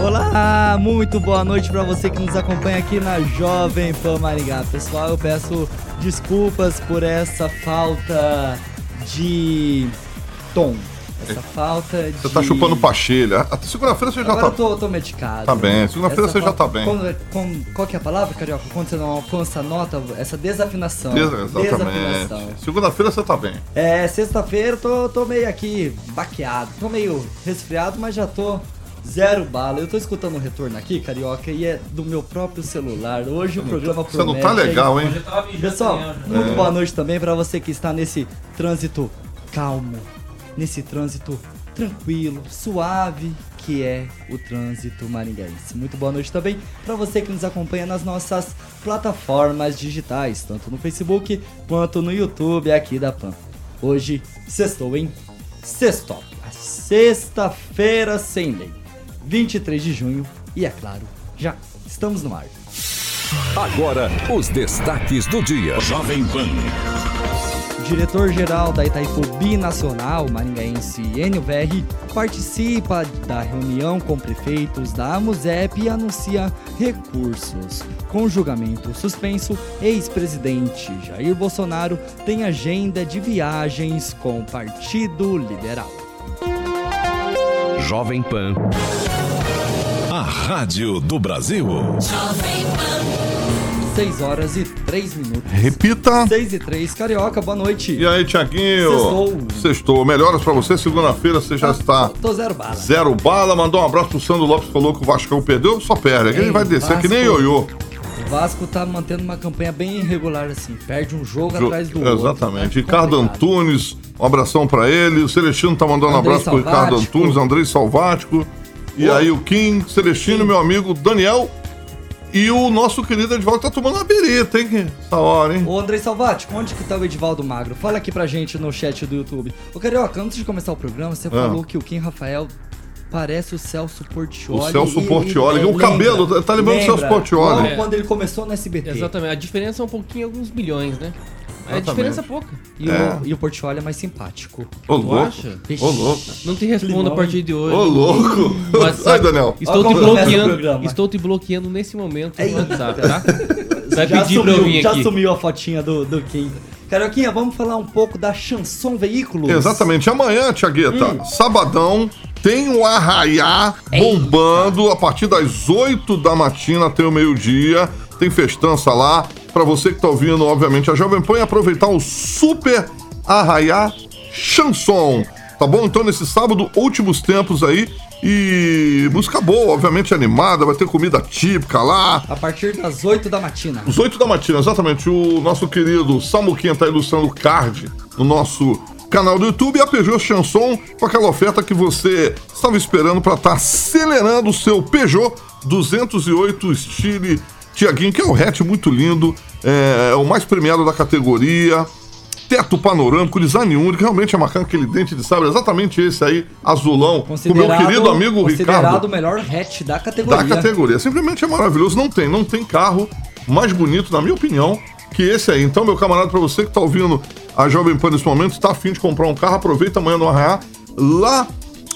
Olá, muito boa noite para você que nos acompanha aqui na Jovem Pan Maringá. Pessoal, eu peço desculpas por essa falta de tom. Essa falta de. Você tá chupando pastilha. Até segunda-feira você já Agora tá. eu tô, tô medicado. Tá bem, segunda-feira você já tá bem. Quando- com- qual que é a palavra, Carioca? Quando você não alcança a nota, essa desafinação. Des- Exatamente. Desafinação. Segunda-feira você tá bem. É, sexta-feira eu tô, tô meio aqui baqueado. Tô meio resfriado, mas já tô zero bala. Eu tô escutando um retorno aqui, Carioca, e é do meu próprio celular. Hoje o programa Você não promete. tá legal, hein? Pessoal, É. muito boa noite também pra você que está nesse trânsito calmo, nesse trânsito tranquilo, suave, que é o trânsito maringaense. Muito boa noite também pra você que nos acompanha nas nossas plataformas digitais, tanto no Facebook quanto no YouTube aqui da Pan. Hoje, sextou, hein? Sextou. A Sexta-feira sem lei. 23 de junho e, é claro, já estamos no ar. Agora, os destaques do dia. Jovem Pan. Diretor-geral da Itaipu Binacional Maringaense NVR participa da reunião com prefeitos da AMUSEP e anuncia recursos. Com julgamento suspenso, ex-presidente Jair Bolsonaro tem agenda de viagens com o Partido Liberal. Jovem Pan. A rádio do Brasil. 6 horas e 3 minutos. Repita. 6 e 3, Carioca, boa noite. E aí, Tiaguinho? Sextou. Sextou. Melhoras pra você. Segunda-feira você já está Tô zero bala. zero bala. Mandou um abraço pro Sandro Lopes, falou que o Vascão perdeu. Só perde. Aqui ele vai descer que nem Vasco. ioiô. O Vasco tá mantendo uma campanha bem irregular assim. Perde um jogo Jo- atrás do outro. Exatamente. É Ricardo complicado. Antunes, um abração pra ele. O Celestino tá mandando um Andrei abraço pro Ricardo Salvático. Antunes, Andrei Salvático. E Ô. aí o Kim, Celestino, meu amigo Daniel. E o nosso querido Edvaldo tá tomando uma birita, hein? Essa hora, hein? Ô Andrei Salvati, onde que tá o Edivaldo Magro? Fala aqui pra gente no chat do YouTube. Ô Carioca, antes de começar o programa, você falou que o Kim Rafael parece o Celso Portioli. O Celso e- e- Portioli. é, O cabelo, lembra? tá lembrando do Celso Lembra? Portioli. Quando ele começou no SBT. Exatamente. A diferença é um pouquinho, alguns milhões, né? A Exatamente. diferença é pouca. E, É. o, e o Portioli é mais simpático. Ô, Tu louco. acha? Ô, louco. Não te respondo Limão. a partir de hoje. Ô, louco. WhatsApp. Ai, Daniel. Estou Olha te bloqueando. Estou te bloqueando nesse momento Eita. no WhatsApp, tá? Vai já pedir pra eu sumiu, vir já aqui. sumiu a fotinha do, do Kim. Carioquinha, vamos falar um pouco da Chanson Veículos? Exatamente. Amanhã, Tiagueta, sabadão, tem o Arraiá bombando a partir das 8 da matina até o meio-dia. Tem festança lá. Pra você que tá ouvindo, obviamente, a Jovem Pan aproveitar o Super Arraiá Chanson. Tá bom? Então, nesse sábado, últimos tempos aí. E música boa, obviamente animada, vai ter comida típica lá. A partir das 8 da matina. Os 8 da matina, exatamente. O nosso querido Samuquinha tá ilustrando o card no nosso canal do YouTube e a Peugeot Chanson com aquela oferta que você estava esperando para estar acelerando o seu Peugeot 208 Style Tiaguinho, que é um hatch muito lindo, é, é o mais premiado da categoria. Teto panorâmico, design único, realmente é marcando aquele dente de sabre, exatamente esse aí, azulão, com o meu querido amigo considerado Ricardo o melhor hatch da categoria. da categoria. Simplesmente é maravilhoso. Não tem, não tem carro mais bonito, na minha opinião, que esse aí. Então, meu camarada, pra você que tá ouvindo a Jovem Pan nesse momento, está afim de comprar um carro, aproveita amanhã no Arraiá, lá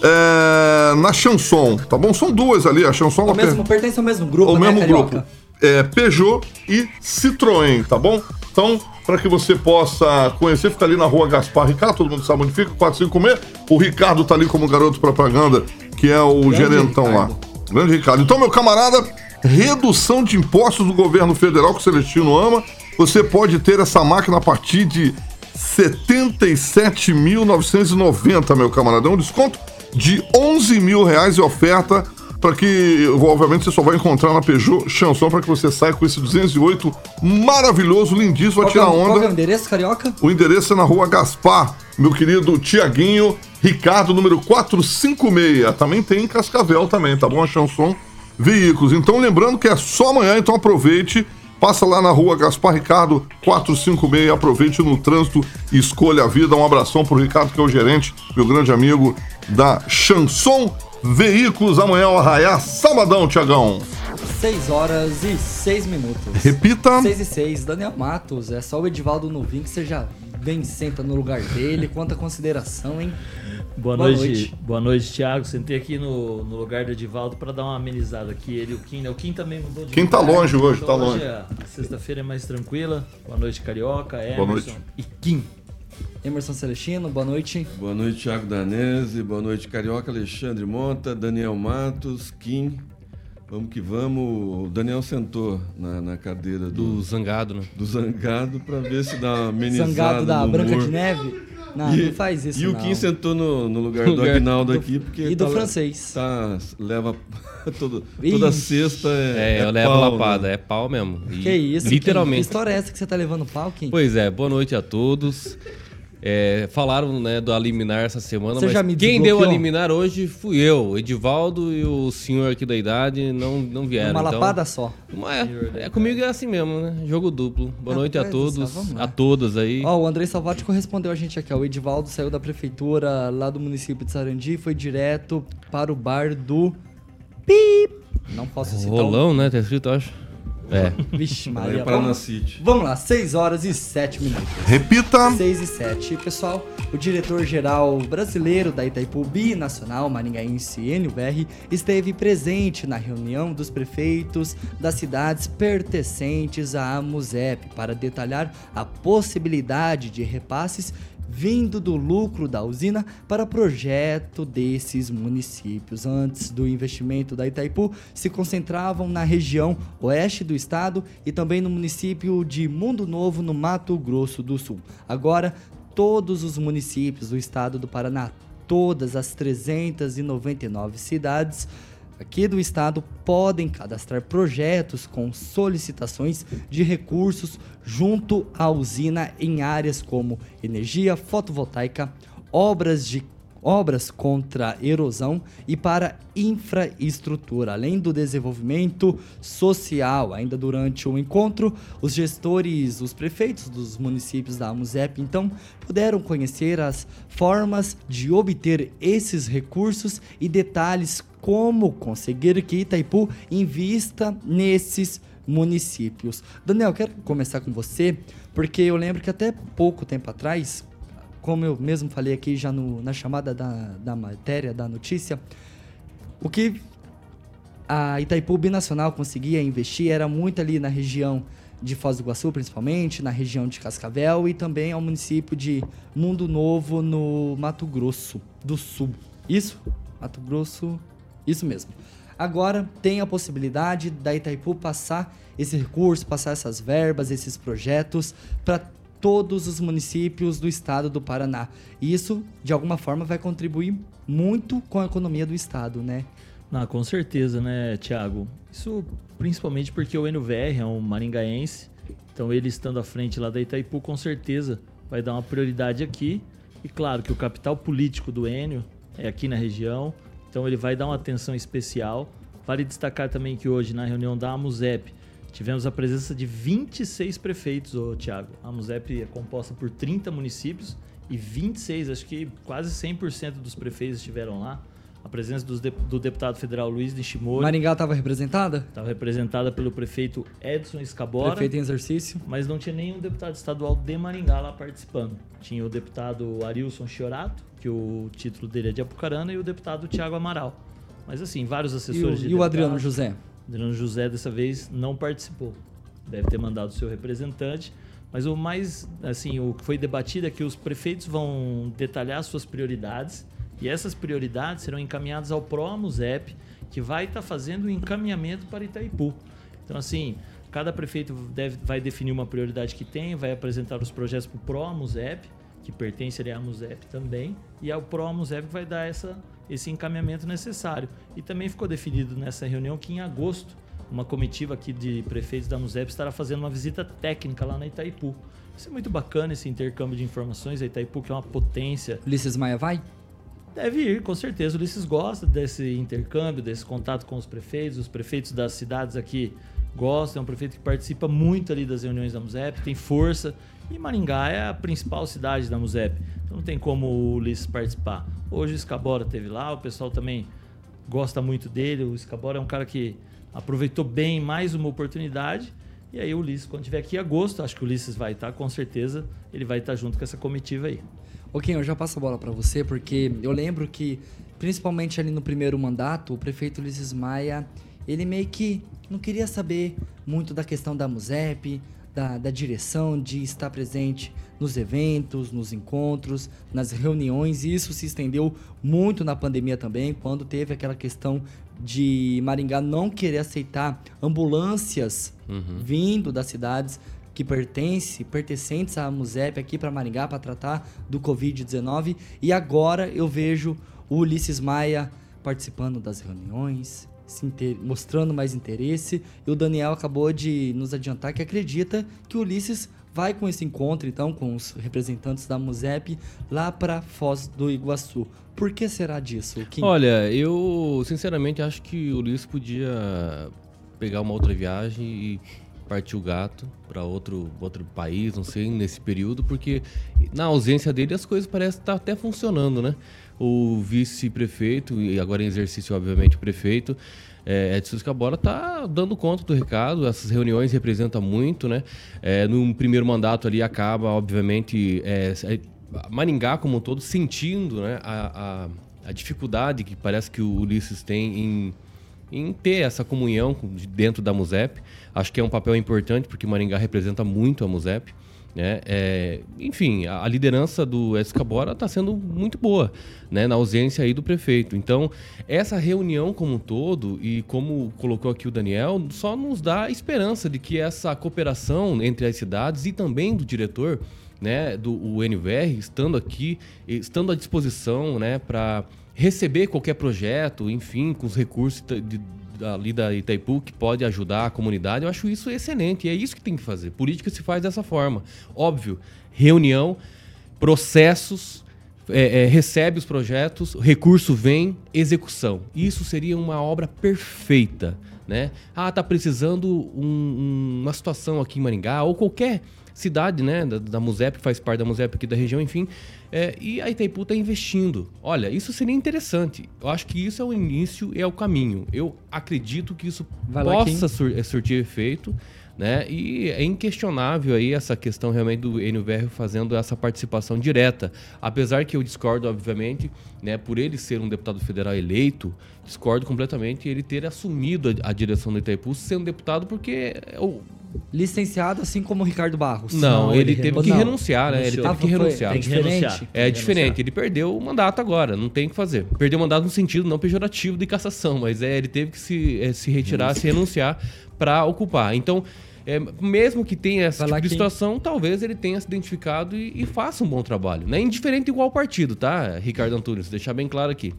é, na Chanson, tá bom? São duas ali, a Chanson... O mesmo, per- pertence ao mesmo grupo, o né, mesmo Carioca? grupo. É, Peugeot e Citroën, tá bom? Então, para que você possa conhecer, fica ali na rua Gaspar Ricardo, todo mundo sabe onde fica, 456. O Ricardo tá ali como garoto propaganda, que é o Grande gerentão Ricardo. lá. Grande Ricardo. Então, meu camarada, redução de impostos do governo federal que o Celestino ama. Você pode ter essa máquina a partir de 77.990, meu camarada. É um desconto de 11 mil reais e oferta para que, obviamente, você só vai encontrar na Peugeot Chanson para que você saia com esse 208 maravilhoso, lindíssimo, vai que é, tirar o- qual é o onda. endereço, Carioca? O endereço é na rua Gaspar, meu querido Tiaguinho, Ricardo, número 456. Também tem em Cascavel também, tá bom? A Chanson veículos. Então, lembrando que é só amanhã, então aproveite. Passa lá na rua Gaspar Ricardo 456, aproveite no trânsito e escolha a vida. Um abração pro Ricardo, que é o gerente, meu grande amigo da Chanson Veículos. Amanhã ao arraiar, sabadão, Tiagão. 6 horas e 6 minutos. Repita. 6 e 6. Daniel Matos, é só o Edivaldo Novinho que você já vem, senta no lugar dele. Quanta consideração, hein? Boa, Boa noite. noite. Boa noite, Thiago. Sentei aqui no, no lugar do Edivaldo para dar uma amenizada aqui. Ele e o Kim, né? O Kim também mudou de Kim tá longe hoje, Então tá hoje longe. a sexta-feira é mais tranquila. Boa noite, Carioca, Emerson noite. e Kim. Emerson Celestino, boa noite. Boa noite, Thiago Danese. Boa noite, Carioca, Alexandre Monta, Daniel Matos, Kim. Vamos que vamos. O Daniel sentou na, na cadeira do, Do zangado, né? do zangado para ver se dá uma amenizada Zangado da no Branca humor. de Neve. Não, E- não faz isso, E o não. Kim sentou no, no lugar do lugar Agnaldo do- aqui, porque e do tá- francês. Tá, leva todo, toda sexta é, É, eu levo pau, lapada, né? é pau mesmo. E Que isso, Kim? Que Literalmente. história é essa que você tá levando pau, Kim? Pois é, boa noite a todos. É, falaram né, do liminar essa semana, Você mas já me quem deu o desbloqueou? liminar hoje fui eu. Edivaldo e o senhor aqui da idade não, não vieram. Uma então, lapada só. Mas é, é comigo é assim mesmo, né? Jogo duplo. Boa noite a todos, a todas aí. Ó, o Andrei Salvati correspondeu a gente aqui, ó. O Edivaldo saiu da prefeitura lá do município de Sarandi e foi direto para o bar do Pip. Não posso citar. Rolão, né? Tá escrito, acho. É. Vixe, Maria. em Paraná Vamos, City. vamos lá, 6 horas e 7 minutos. Repita. 6 e 7. Pessoal, o diretor-geral brasileiro da Itaipu Binacional Maringaense NUBR esteve presente na reunião dos prefeitos das cidades pertencentes à AMUSEP para detalhar a possibilidade de repasses vindo do lucro da usina para projeto desses municípios. Antes do investimento da Itaipu, se concentravam na região oeste do estado e também no município de Mundo Novo, no Mato Grosso do Sul. Agora, todos os municípios do estado do Paraná, todas as 399 cidades aqui do estado podem cadastrar projetos com solicitações de recursos junto à usina em áreas como energia fotovoltaica, obras de obras contra erosão e para infraestrutura, além do desenvolvimento social. Ainda durante o encontro, os gestores, os prefeitos dos municípios da AMUSEP, então, puderam conhecer as formas de obter esses recursos e detalhes como conseguir que Itaipu invista nesses municípios. Daniel, quero começar com você, porque eu lembro que até pouco tempo atrás, como eu mesmo falei aqui já no- na chamada da, da matéria, da notícia, o que a Itaipu Binacional conseguia investir era muito ali na região de Foz do Iguaçu, principalmente, na região de Cascavel e também ao município de Mundo Novo, no Mato Grosso do Sul. Isso? Mato Grosso, isso mesmo. Agora tem a possibilidade da Itaipu passar esse recurso, passar essas verbas, esses projetos para todos os municípios do estado do Paraná. E isso, de alguma forma, vai contribuir muito com a economia do estado, né? Não, com certeza, né, Thiago? Isso principalmente porque o NVR é um maringaense, então ele estando à frente lá da Itaipu, com certeza vai dar uma prioridade aqui. E claro que o capital político do Enio é aqui na região, então ele vai dar uma atenção especial. Vale destacar também que hoje, na reunião da AMUSEP, tivemos a presença de 26 prefeitos, ô, Thiago. A AMUSEP é composta por 30 municípios e 26, acho que quase 100% dos prefeitos estiveram lá. A presença de- do deputado federal Luiz Nishimori Maringá estava representada? estava representada pelo prefeito Edson Escabora, Prefeito em exercício. mas não tinha nenhum deputado estadual de Maringá lá participando. Tinha o deputado Arilson Chiorato, que o título dele é de Apucarana, e o deputado Tiago Amaral. Mas assim, vários E o, assessores de e o Adriano. José? Adriano José dessa vez não participou. Deve ter mandado seu representante. Mas o mais, assim, o que foi debatido é que os prefeitos vão detalhar suas prioridades e essas prioridades serão encaminhadas ao PROAMUSEP, que vai estar fazendo o encaminhamento para Itaipu. Então, assim, cada prefeito deve, vai definir uma prioridade que tem, vai apresentar os projetos para o PROAMUSEP, que pertence à AMUSEP também, e ao PROAMUSEP que vai dar essa, esse encaminhamento necessário. E também ficou definido nessa reunião que em agosto uma comitiva aqui de prefeitos da AMUSEP estará fazendo uma visita técnica lá na Itaipu. Isso é muito bacana, esse intercâmbio de informações. A Itaipu, que é uma potência. Ulisses Maia vai? Deve ir, com certeza. O Ulisses gosta desse intercâmbio, desse contato com os prefeitos. Os prefeitos das cidades aqui gostam. É um prefeito que participa muito ali das reuniões da MUSEP, tem força. E Maringá é a principal cidade da MUSEP. Então não tem como o Ulisses participar. Hoje o Escabora teve lá, o pessoal também gosta muito dele. O Escabora é um cara que aproveitou bem mais uma oportunidade. E aí o Ulisses, quando tiver aqui em agosto, acho que o Ulisses vai estar, com certeza, ele vai estar junto com essa comitiva aí. Ok, eu já passo a bola para você, porque eu lembro que, principalmente ali no primeiro mandato, o prefeito Ulisses Maia, ele meio que não queria saber muito da questão da MUSEP, da, da direção, de estar presente nos eventos, nos encontros, nas reuniões, e isso se estendeu muito na pandemia também, quando teve aquela questão de Maringá não querer aceitar ambulâncias vindo das cidades que pertence, pertencentes à MUSEP aqui para Maringá para tratar do Covid-19. E agora eu vejo o Ulisses Maia participando das reuniões, mostrando mais interesse. E o Daniel acabou de nos adiantar que acredita que o Ulisses vai com esse encontro, então, com os representantes da MUSEP lá para Foz do Iguaçu. Por que será disso, Kim? Olha, eu sinceramente acho que o Ulisses podia pegar uma outra viagem e partir o gato para outro, outro país, não sei, nesse período, porque na ausência dele as coisas parecem estar até funcionando, né? O vice-prefeito, e agora em exercício, obviamente, o prefeito, é, Edson Escabola está dando conta do recado, essas reuniões representam muito, né? É, no primeiro mandato ali acaba, obviamente, é, Maringá como um todo sentindo né, a, a, a dificuldade que parece que o Ulisses tem em, em ter essa comunhão com- de- dentro da MUSEP. Acho que é um papel importante porque Maringá representa muito a MUSEP. Né? É, enfim, a, a liderança do Escabora está sendo muito boa, né? na ausência aí do prefeito. Então, essa reunião como um todo, e como colocou aqui o Daniel, só nos dá esperança de que essa cooperação entre as cidades e também do diretor né, do o NVR, estando aqui, estando à disposição, né, para receber qualquer projeto, enfim, com os recursos de- ali da Itaipu que pode ajudar a comunidade, eu acho isso excelente. E é isso que tem que fazer. Política se faz dessa forma. Óbvio, reunião, processos, é, é, recebe os projetos, recurso vem, execução. Isso seria uma obra perfeita, né? Ah, tá precisando um- um- uma situação aqui em Maringá ou qualquer cidade, né, da, da MUSEP, faz parte da MUSEP aqui da região, enfim, é, e a Itaipu está investindo. Olha, isso seria interessante. Eu acho que isso é o início e é o caminho. Eu acredito que isso Vai possa sur- eh, surtir efeito, né? E é inquestionável aí essa questão realmente do NVR fazendo essa participação direta. Apesar que eu discordo, obviamente, né, por ele ser um deputado federal eleito, discordo completamente ele ter assumido a, a direção do Itaipu sendo deputado porque é o Licenciado, assim como o Ricardo Barros. não, ele, teve que não. renunciar, né? Ele teve Ah, que foi- renunciar. É Tem que diferente? renunciar. É diferente, ele perdeu o mandato agora, não tem o que fazer. Perdeu o mandato no sentido não pejorativo de cassação, mas é, ele teve que se, eh, se retirar, se renunciar para ocupar. Então, é, mesmo que tenha essa tipo de situação, talvez ele tenha se identificado e, e faça um bom trabalho. Né? Indiferente igual partido, tá, Ricardo Antunes? Deixar bem claro aqui.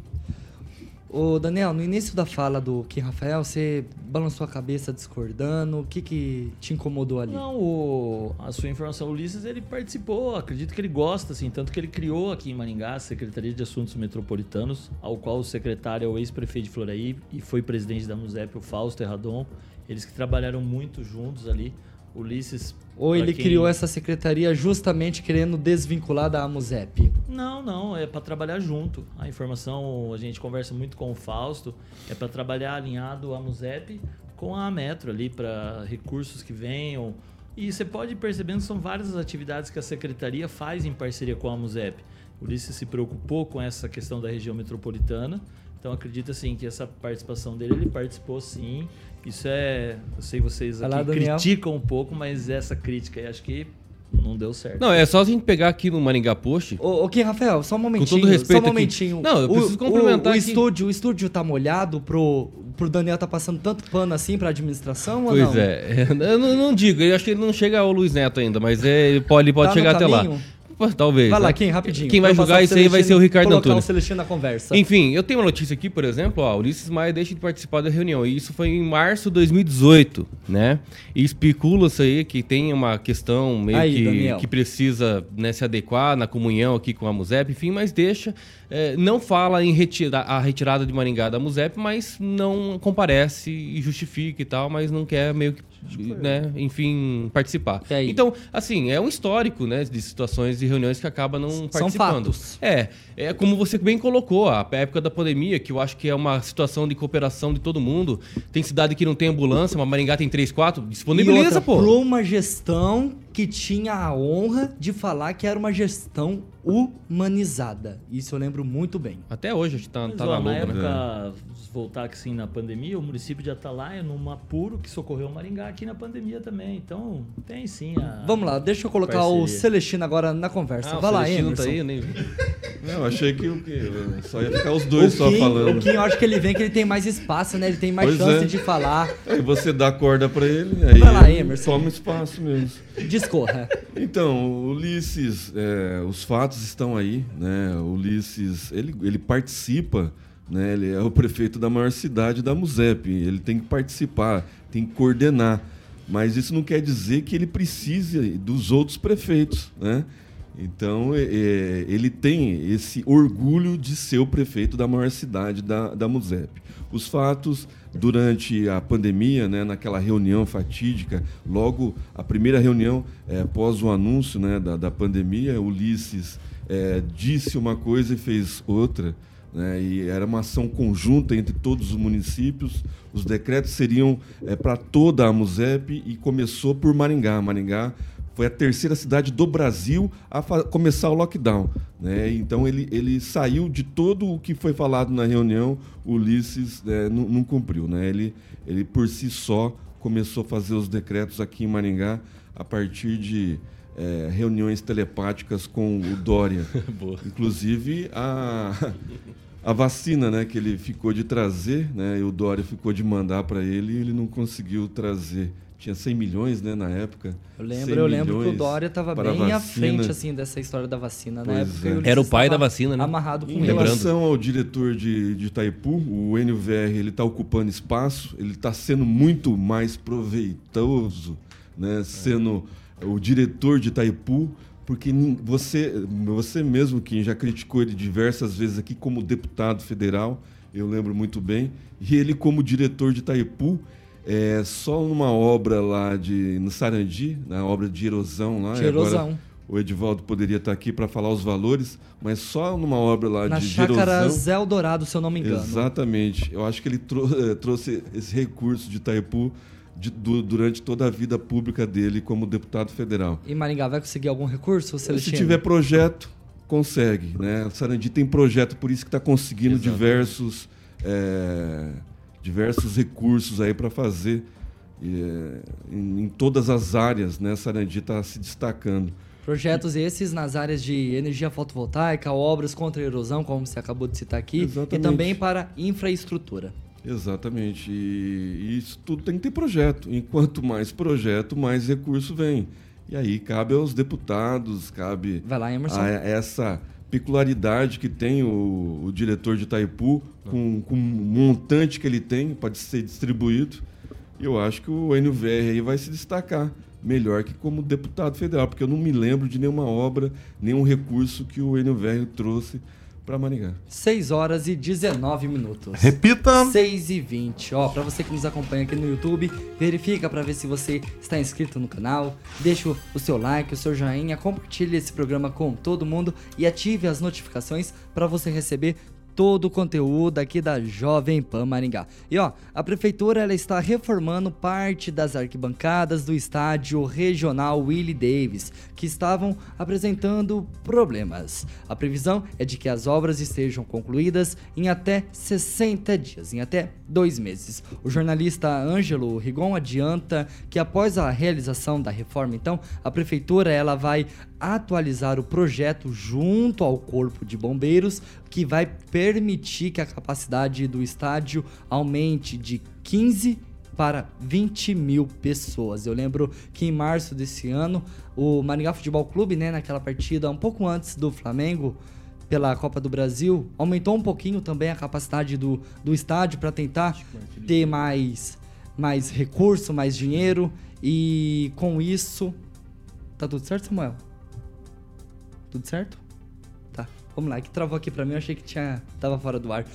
Ô, Daniel, no início da fala do Kim Rafael, você balançou a cabeça discordando. O que que te incomodou ali? Não, o- a sua informação, o Ulisses, ele participou, acredito que ele gosta, assim, tanto que ele criou aqui em Maringá a Secretaria de Assuntos Metropolitanos, ao qual o secretário é o ex-prefeito de Floraí e foi presidente da MUSEP, o Fausto Erradon. Eles que trabalharam muito juntos ali. Ulisses. Ou ele quem- criou essa secretaria justamente querendo desvincular da AMUSEP? Não, não, é para trabalhar junto. A informação, a gente conversa muito com o Fausto, é para trabalhar alinhado a MUSEP com a Metro ali, para recursos que venham. E você pode ir percebendo que são várias as atividades que a secretaria faz em parceria com a MUSEP. O Ulisses se preocupou com essa questão da região metropolitana. Então acredita assim que essa participação dele, ele participou sim. Isso é, eu sei vocês aqui lá, Daniel. criticam um pouco, mas essa crítica aí acho que não deu certo. Não, é só a gente pegar aqui no Maringá Post. Ô, ô Kim Rafael, só um momentinho. todo respeito só um aqui. momentinho. Não, eu O- preciso complementar o, o aqui. estúdio, o estúdio tá molhado pro, pro Daniel tá passando tanto pano assim pra administração ou Pois não? é, eu não, não digo, eu acho que ele não chega ao Luiz Neto ainda, mas é, ele pode, ele pode Tá chegar até lá. Talvez. Vai lá, né? Kim, rapidinho. Quem vai julgar passar isso aí vai ser o Ricardo colocar Antunes. o Celestino na conversa. Enfim, eu tenho uma notícia aqui, por exemplo, ó, Ulisses Maia deixa de participar da reunião. E isso foi em março de 2018, né? E especula-se aí que tem uma questão meio Aí, que, Daniel. que precisa né, se adequar na comunhão aqui com a MUSEP, enfim, mas deixa. é, não fala em retira a retirada de Maringá da MUSEP, mas não comparece e justifica e tal, mas não quer meio que, né, enfim, participar. E? Então, assim, é um histórico, né, de situações e reuniões que acaba não São participando. fatos. É, é como você bem colocou, a época da pandemia, que eu acho que é uma situação de cooperação de todo mundo. Tem cidade que não tem ambulância, mas Maringá tem três, quatro, E disponibiliza, outra, pô. uma gestão que tinha a honra de falar que era uma gestão humanizada. Isso eu lembro muito bem. Até hoje a gente tá, Mas, tá ó, na na luta, né? época, se voltar assim na pandemia, o município de Atalaia, num apuro que socorreu o Maringá aqui na pandemia também. Então, tem sim a. Vamos lá, deixa eu colocar o. Celestino agora na conversa. Ah, Vai lá, Celestino Emerson. tá aí, eu nem vi. Não, eu achei que o quê? Só ia ficar os O dois só Kim, falando. o Kim, eu acho que ele vem que ele tem mais espaço, né? Ele tem mais Pois chance é. de falar. Aí você dá corda pra ele, aí Vai lá, Emerson. toma espaço mesmo. Discorra. Então, Ulisses, é, os fatos estão aí, né? Ulisses, ele, ele participa, né? Ele é o prefeito da maior cidade da MUSEP. Ele tem que participar, tem que coordenar. Mas isso não quer dizer que ele precise dos outros prefeitos, né? Então, é, é, ele tem esse orgulho de ser o prefeito da maior cidade da, da MUSEP. Os fatos, durante a pandemia, né, naquela reunião fatídica, logo a primeira reunião é, após o anúncio né, da, da pandemia, Ulisses é, disse uma coisa e fez outra. Né, e era uma ação conjunta entre todos os municípios. Os decretos seriam é, para toda a MUSEP e começou por Maringá. Maringá foi a terceira cidade do Brasil a começar o lockdown. Né? Então ele, ele saiu de todo o que foi falado na reunião, o Ulisses né, não, não cumpriu. Né? Ele, ele por si só começou a fazer os decretos aqui em Maringá a partir de eh, reuniões telepáticas com o Dória. Inclusive a, a vacina né, que ele ficou de trazer, né, e o Dória ficou de mandar para ele e ele não conseguiu trazer. Tinha 100 milhões né, na época. Eu 100 lembro, eu lembro que o Dória estava bem à frente assim dessa história da vacina, Pois né? Porque é. Era o pai da vacina, né? Amarrado com Em ele. Relação ao diretor de, de Itaipu, o NVR ele está ocupando espaço, ele está sendo muito mais proveitoso, né, sendo o diretor de Itaipu, porque você, você mesmo que já criticou ele diversas vezes aqui como deputado federal, eu lembro muito bem, e ele como diretor de Itaipu, é, só numa obra lá de no Sarandi, na obra de erosão lá, De e agora erosão. o Edivaldo poderia estar aqui para falar os valores, mas só numa obra lá Na de chácara erosão. Zé Eldorado, se eu não me engano. Exatamente. Eu acho que ele trou- eh, trouxe esse recurso de Itaipu de- du- durante toda a vida pública dele como deputado federal. E Maringá vai conseguir algum recurso, Se tiver projeto, consegue. Né? O Sarandi tem projeto, por isso que está conseguindo Exato. diversos, eh, diversos recursos aí para fazer eh, em, em todas as áreas. Né? Sarandi está se destacando. Projetos esses nas áreas de energia fotovoltaica, obras contra a erosão, como você acabou de citar aqui, e Exatamente. também para infraestrutura. Exatamente. E, e isso tudo tem que ter projeto. Enquanto mais projeto, mais recurso vem. E aí cabe aos deputados, cabe Vai lá, Emerson. a essa peculiaridade que tem o, o diretor de Itaipu, com, com o montante que ele tem, pode ser distribuído. Eu acho que o NVR aí vai se destacar melhor que como deputado federal, porque eu não me lembro de nenhuma obra, nenhum recurso que o NVR trouxe para Maringá. 6 horas e 19 minutos. Repita. 6 e 20. Ó, pra você que nos acompanha aqui no YouTube, verifica pra ver se você está inscrito no canal, deixa o- o seu like, o seu joinha, compartilhe esse programa com todo mundo e ative as notificações pra você receber todo o conteúdo aqui da Jovem Pan Maringá. E ó, a prefeitura ela está reformando parte das arquibancadas do estádio regional Willie Davis, que estavam apresentando problemas. A previsão é de que as obras estejam concluídas em até 60 dias, em até dois meses. O jornalista Ângelo Rigon adianta que após a realização da reforma, então, a prefeitura ela vai atualizar o projeto junto ao corpo de bombeiros, que vai que a capacidade do estádio aumente de 15 para 20 mil pessoas. Eu lembro que em março desse ano, o Maringá Futebol Clube, né, naquela partida um pouco antes do Flamengo, pela Copa do Brasil, aumentou um pouquinho também a capacidade do, do estádio para tentar ter mais, mais recurso, mais dinheiro e com isso. Tá tudo certo, Samuel? Tudo certo? Vamos lá, que travou aqui pra mim, eu achei que tinha tava fora do ar.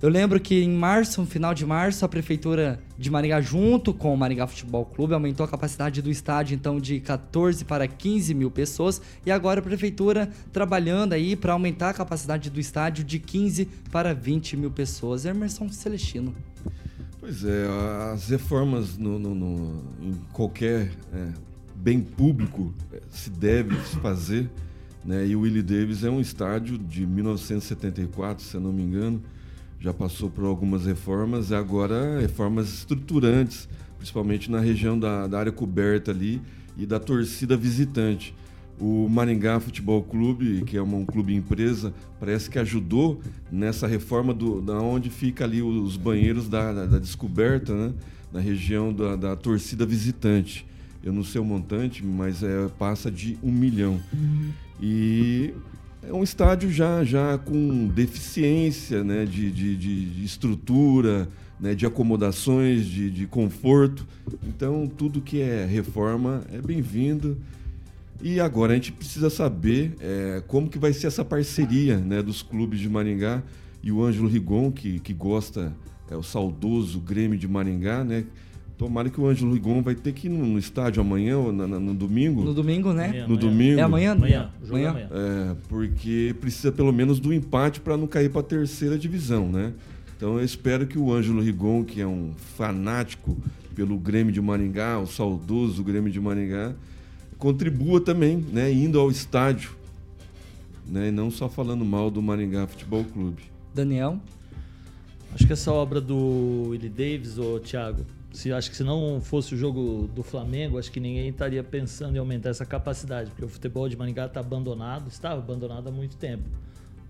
Eu lembro que em março, no final de março, a prefeitura de Maringá, junto com o Maringá Futebol Clube, aumentou a capacidade do estádio então de 14 para 15 mil pessoas. E agora a prefeitura trabalhando aí para aumentar a capacidade do estádio de 15 para 20 mil pessoas. Emerson Celestino. Pois é, as reformas no, no- no- em qualquer é, bem público é, se deve fazer, né? E o Willie Davis é um estádio de 1974, se eu não me engano, já passou por algumas reformas, e agora reformas estruturantes, principalmente na região da, da área coberta ali e da torcida visitante. O Maringá Futebol Clube, que é um clube empresa, parece que ajudou nessa reforma do, da onde fica ali os banheiros da, da- da descoberta, né? Na região da, da torcida visitante. Eu não sei o montante, mas é, passa de um milhão. E é um estádio já, já com deficiência né? de, de, de- estrutura, né? de acomodações, de, de conforto. Então, tudo que é reforma é bem-vindo. E agora a gente precisa saber é, como que vai ser essa parceria né, dos clubes de Maringá e o Ângelo Rigon, que, que gosta, é o saudoso Grêmio de Maringá, né? Tomara que o Ângelo Rigon vai ter que ir no, no estádio amanhã ou na- na- no domingo. No domingo, né? Amanhã, No amanhã. domingo. É amanhã? Amanhã, jogo é amanhã. É, porque precisa pelo menos do empate para não cair para a terceira divisão, né? Então eu espero que o Ângelo Rigon, que é um fanático pelo Grêmio de Maringá, o saudoso Grêmio de Maringá, contribua também, né, indo ao estádio, né, e não só falando mal do Maringá Futebol Clube. Daniel. Acho que essa obra do Willie Davis, ô Thiago, se, acho que se não fosse o jogo do Flamengo, acho que ninguém estaria pensando em aumentar essa capacidade, porque o futebol de Maringá está abandonado, estava abandonado há muito tempo.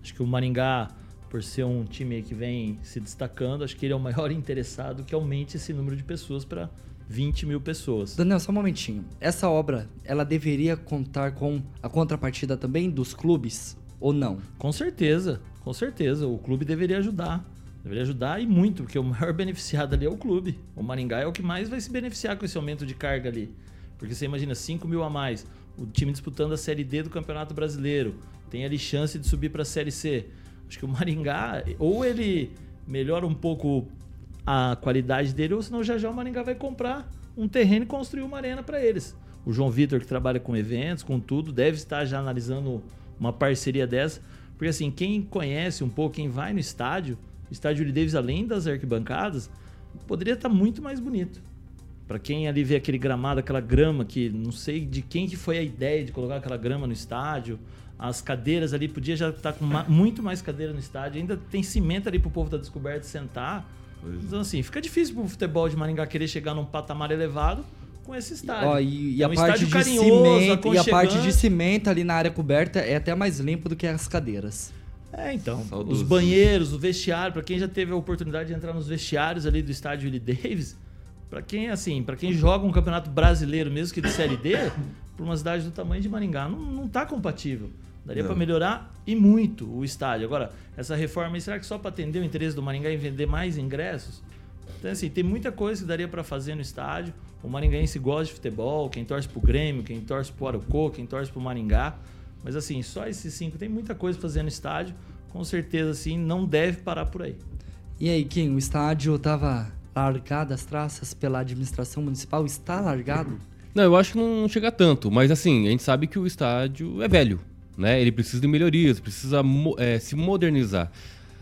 Acho que o Maringá, por ser um time que vem se destacando, acho que ele é o maior interessado que aumente esse número de pessoas para 20 mil pessoas. Daniel, só um momentinho. Essa obra, ela deveria contar com a contrapartida também dos clubes ou não? Com certeza, com certeza. O clube deveria ajudar. Deveria ajudar e muito, porque o maior beneficiado ali é o clube. O Maringá é o que mais vai se beneficiar com esse aumento de carga ali. Porque você imagina 5 mil a mais, o time disputando a Série D do Campeonato Brasileiro, tem ali chance de subir para a Série C. Acho que o Maringá, ou ele melhora um pouco a qualidade dele, ou senão já já o Maringá vai comprar um terreno e construir uma arena para eles. O João Vitor, que trabalha com eventos, com tudo, deve estar já analisando uma parceria dessa. Porque assim, quem conhece um pouco, quem vai no estádio, estádio Willie Davis, além das arquibancadas, poderia estar muito mais bonito. Para quem ali vê aquele gramado, aquela grama que não sei de quem que foi a ideia de colocar aquela grama no estádio, as cadeiras ali podia já estar com ma- muito mais cadeira no estádio, ainda tem cimento ali pro povo da descoberta sentar. Então assim, fica difícil pro futebol de Maringá querer chegar num patamar elevado com esse estádio. Ó, e, e É a um parte estádio de carinhoso, cimento e a parte de cimento ali na área coberta é até mais limpo do que as cadeiras. É, então. Saudosismo. Os banheiros, o vestiário, pra quem já teve a oportunidade de entrar nos vestiários ali do estádio Willie Davis, pra quem assim, para quem joga um campeonato brasileiro mesmo que de série D, pra uma cidade do tamanho de Maringá, não, não tá compatível. Daria pra melhorar e muito o estádio. Agora, essa reforma será que só pra atender o interesse do Maringá em vender mais ingressos? Então, assim, tem muita coisa que daria pra fazer no estádio. O maringaense gosta de futebol, quem torce pro Grêmio, quem torce pro Araucô, quem torce pro Maringá. Mas assim, só esses cinco tem muita coisa pra fazer no estádio. Com certeza, assim, não deve parar por aí. E aí, Kim, o estádio tava largado as traças pela administração municipal? Está largado? Não, eu acho que não chega tanto, mas assim, a gente sabe que o estádio é velho, né? Ele precisa de melhorias, precisa eh, se modernizar.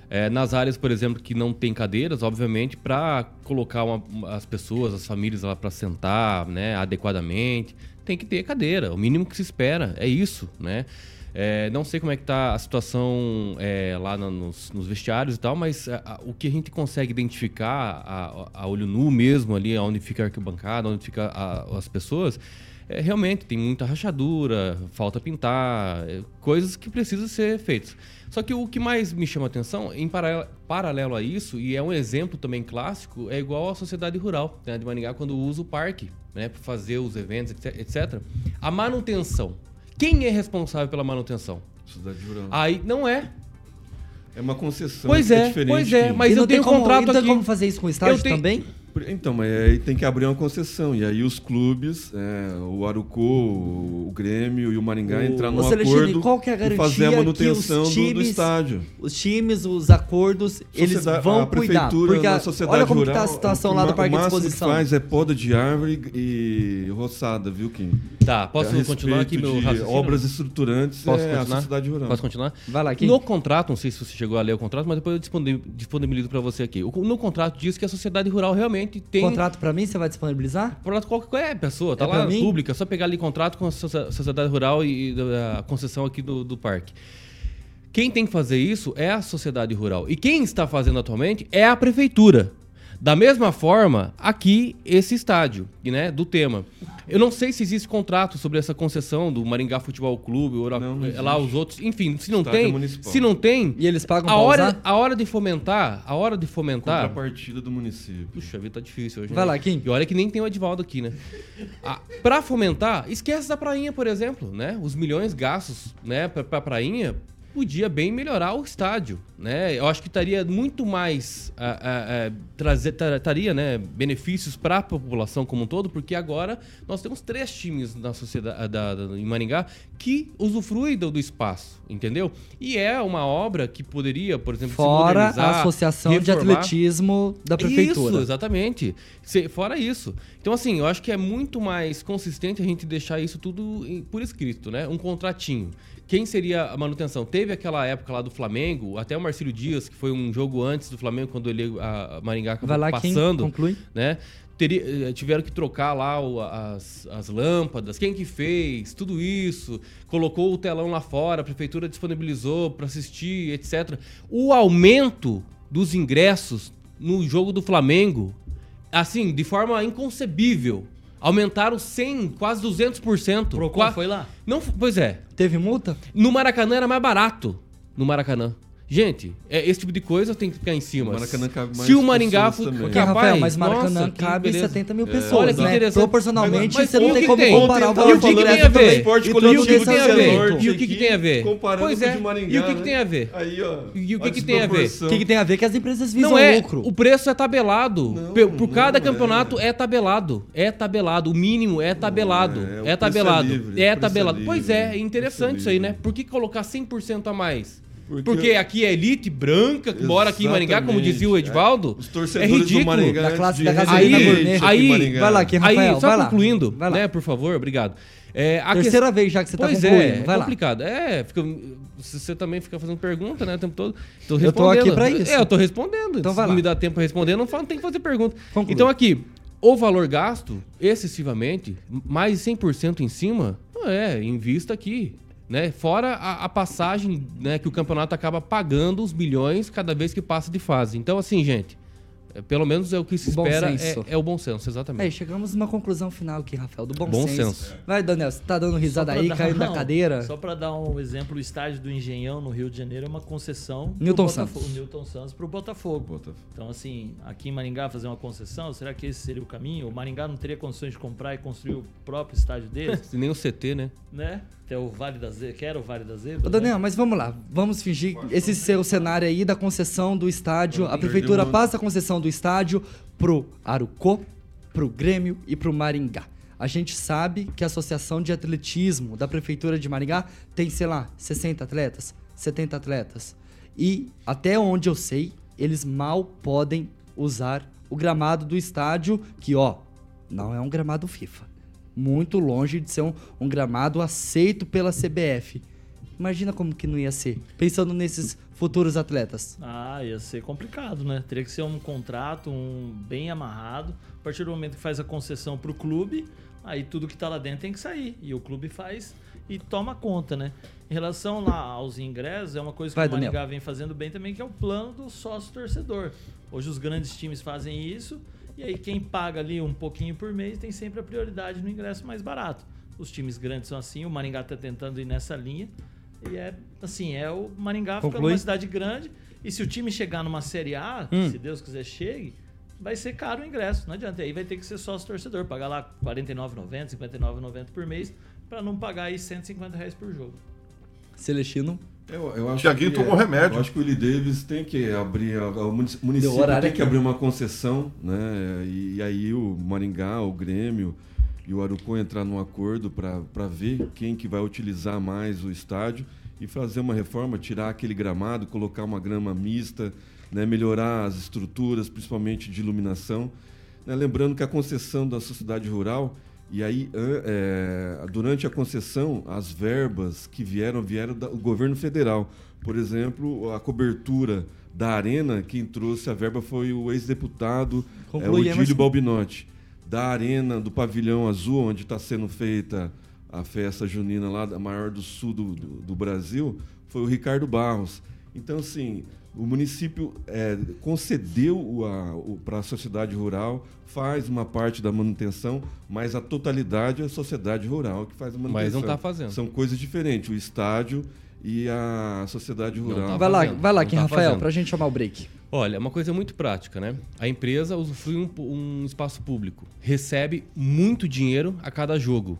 Eh, nas áreas, por exemplo, que não tem cadeiras, obviamente, para colocar uma- as pessoas, as famílias lá para sentar, né, adequadamente, tem que ter cadeira. O mínimo que se espera é isso, né? Eh, não sei como é que tá a situação eh, lá na- nos, nos vestiários e tal, mas a- a- o que a gente consegue identificar a, a olho nu mesmo ali, onde fica a arquibancada, onde fica as pessoas, é, realmente tem muita rachadura, falta pintar, é, coisas que precisam ser feitas. Só que o que mais me chama a atenção, em paralelo, paralelo a isso, e é um exemplo também clássico, é igual a sociedade rural né, de Maringá quando usa o parque né, para fazer os eventos, etc, etc. A manutenção. Quem é responsável pela manutenção? Cidade rural. Aí não é. É uma concessão. Pois é, diferente pois é, que- mas E eu tenho como, contrato e não tem aqui. como fazer isso com o estádio Eu tenho- também? Então, mas aí tem que abrir uma concessão. E aí os clubes, é, o Arucô, o Grêmio e o Maringá O- entrar num acordo qual que é a e garantia fazer a manutenção os do- do, times- estádio. Os times, os acordos, eles vão a cuidar. Porque a- a sociedade olha como que rural, tá a situação o lá do Parque O de Exposição. que faz é poda de árvore e roçada, viu, Kim? Tá, posso A continuar aqui meu de raciocínio? obras estruturantes Posso é a continuar? sociedade rural. Posso continuar? Vai lá, Kim. No contrato, não sei se você chegou a ler o contrato, mas depois eu disponibilizo para você aqui. O- No contrato diz que a sociedade rural realmente tem Contrato pra mim, você vai disponibilizar? Contrato qualquer pessoa, tá É lá mim? pública, é só pegar ali contrato com a sociedade rural e, e a concessão aqui do, do parque. Quem tem que fazer isso é a sociedade rural. E quem está fazendo atualmente é a prefeitura. Da mesma forma, aqui, esse estádio, né, do tema. Eu não sei se existe contrato sobre essa concessão do Maringá Futebol Clube, ou Não, não é lá os outros. Enfim, se não Estádio tem, municipal. se não tem, E eles pagam a hora, usar? a hora de fomentar, a hora de fomentar, Contrapartida do município. Puxa, a vida tá difícil hoje. Vai né? lá, Kim. E olha que nem tem o Edvaldo aqui, né? Ah, pra fomentar, esquece da prainha, por exemplo, né? Os milhões gastos, né, pra, pra prainha, podia bem melhorar o estádio, né? Eu acho que estaria muito mais ah, ah, ah, trazer tar- estaria, né, benefícios para a população como um todo, porque agora nós temos três times na sociedade da, da- em Maringá que usufruem do, do espaço, entendeu? E é uma obra que poderia, por exemplo, Fora a Associação de reformar. Atletismo da Prefeitura. Isso, exatamente. Se- fora isso. Então, assim, eu acho que é muito mais consistente a gente deixar isso tudo por escrito, né? Um contratinho. Quem seria a manutenção? Teve aquela época lá do Flamengo, até o Marcílio Dias, que foi um jogo antes do Flamengo, quando ele, a a Maringá acabou Vai lá, passando, conclui. né? Teria- eh, tiveram que trocar lá o- as, as lâmpadas, quem que fez, tudo isso, colocou o telão lá fora, a prefeitura disponibilizou para assistir, etc. O aumento dos ingressos no jogo do Flamengo, assim, de forma inconcebível, aumentaram 100, quase 200%. Procon Qua- foi lá? Não, pois é. Teve multa? No Maracanã era mais barato. No Maracanã. Gente, é, esse tipo de coisa tem que ficar em cima. Maracanã cabe mais Se o Maringá. Porque, Rapaz, Rafael, mas Maracanã nossa, cabe beleza. 70 mil Olha pessoas, que né? interessante. Proporcionalmente, Mas você o não tem que como tem? comparar o Ontem valor o que tem a ver? Esporte E coletivo o que tem a ver? E o que que tem a ver? Comparando Pois com o é. de Maringá, E o que que tem a ver? Aí, ó. E o que a que tem a ver? O que, que tem a ver? Que as empresas visam Não é. lucro. O preço é tabelado. Não, Pe- Por cada não é. campeonato é. tabelado. É tabelado. O mínimo é tabelado. é. É, é tabelado. É é tabelado. Pois é, é interessante é isso aí, né? Por que colocar 100% a mais? Porque- Porque, aqui é elite branca, que mora aqui em Maringá, como Exatamente. dizia o Edvaldo. Os é torcedores do ridículo. Maringá Da classe da gasolina Aí- aí-. Vai lá, aqui, Rafael, Aí, só vai lá. concluindo, lá. né, por favor, obrigado. É, a Terceira questão- vez já que você tá pois concluindo. é, vai lá. complicado. É, fica, você também fica fazendo pergunta, né, o tempo todo. Tô Eu tô aqui respondendo. pra isso. É, eu tô respondendo. Então Se vai não lá. me dá tempo pra responder, não, fa- não tem que fazer pergunta. Conclui. Então aqui, o valor gasto, excessivamente, mais de 100% em cima, não é, invista aqui. Né? Fora a, a passagem né, que o campeonato acaba pagando os milhões cada vez que passa de fase. Então, assim, gente, é, pelo menos é o que se O bom espera, senso. é, é o bom senso, exatamente. Aí, chegamos numa conclusão final aqui, Rafael, do bom, Bom senso. senso. Vai, Daniel, você tá dando risada aí, dar- caindo da não, cadeira. Só para dar um exemplo, o estádio do Engenhão, no Rio de Janeiro, é uma concessão. pro Newton Santos. Newton Santos para o Botafogo. Botafogo. Então, assim, aqui em Maringá fazer uma concessão, será que esse seria o caminho? O Maringá não teria condições de comprar e construir o próprio estádio deles, Nem o CT, né? né? Até o Vale da Zebra, que era o Vale da Zebra. Ô, Daniel, mas vamos lá. Vamos fingir esse seu cenário aí da concessão do estádio. A prefeitura passa a concessão do estádio pro Arucô, pro Grêmio e pro Maringá. A gente sabe que a Associação de Atletismo da Prefeitura de Maringá tem, sei lá, 60 atletas, 70 atletas. E até onde eu sei, eles mal podem usar o gramado do estádio, que ó, não é um gramado FIFA. Muito longe de ser um, um gramado aceito pela CBF. Imagina como que não ia ser, pensando nesses futuros atletas. Ah, ia ser complicado, né? Teria que ser um contrato um bem amarrado. A partir do momento que faz a concessão pro clube, aí tudo que tá lá dentro tem que sair. E o clube faz e toma conta, né? Em relação lá aos ingressos, é uma coisa que Vai, o Maringá Daniel. vem fazendo bem também, que é o plano do sócio torcedor. Hoje os grandes times fazem isso, e aí quem paga ali um pouquinho por mês tem sempre a prioridade no ingresso mais barato. Os times grandes são assim, o Maringá tá tentando ir nessa linha. E é assim, é o Maringá ficando Conclui. uma cidade grande. E se o time chegar numa Série A, Hum. se Deus quiser chegue, vai ser caro o ingresso. Não adianta. Aí vai ter que ser sócio torcedor, pagar lá R$ 49,90, R$ 59,90 por mês, para não pagar aí 150 reais por jogo. Celestino. Eu, eu acho Tiaguinho que, tomou remédio. Eu acho que o Willie Davis tem que abrir, o município horário tem aqui. que abrir uma concessão, né? E, e aí o Maringá, o Grêmio e o Arucó entrar num acordo para ver quem que vai utilizar mais o estádio e fazer uma reforma, tirar aquele gramado, colocar uma grama mista, né? melhorar as estruturas, principalmente de iluminação. né? Lembrando que a concessão da sociedade rural e aí, é, durante a concessão, as verbas que vieram, vieram do governo federal. Por exemplo, a cobertura da arena, quem trouxe a verba foi o ex-deputado é, Odílio. Balbinotti. Da arena do Pavilhão Azul, onde está sendo feita a festa junina lá, a maior do sul do, do, do Brasil, foi o Ricardo Barros. Então, assim, o município é, concedeu para a sociedade rural, faz uma parte da manutenção, mas a totalidade é a sociedade rural que faz a manutenção. Mas não tá fazendo. São coisas diferentes, o estádio e a sociedade rural. tá Vai lá, vai lá, aqui, tá Rafael, fazendo. pra gente chamar o break. Olha, é uma coisa muito prática, né? A empresa usufrui um, um espaço público, recebe muito dinheiro a cada jogo.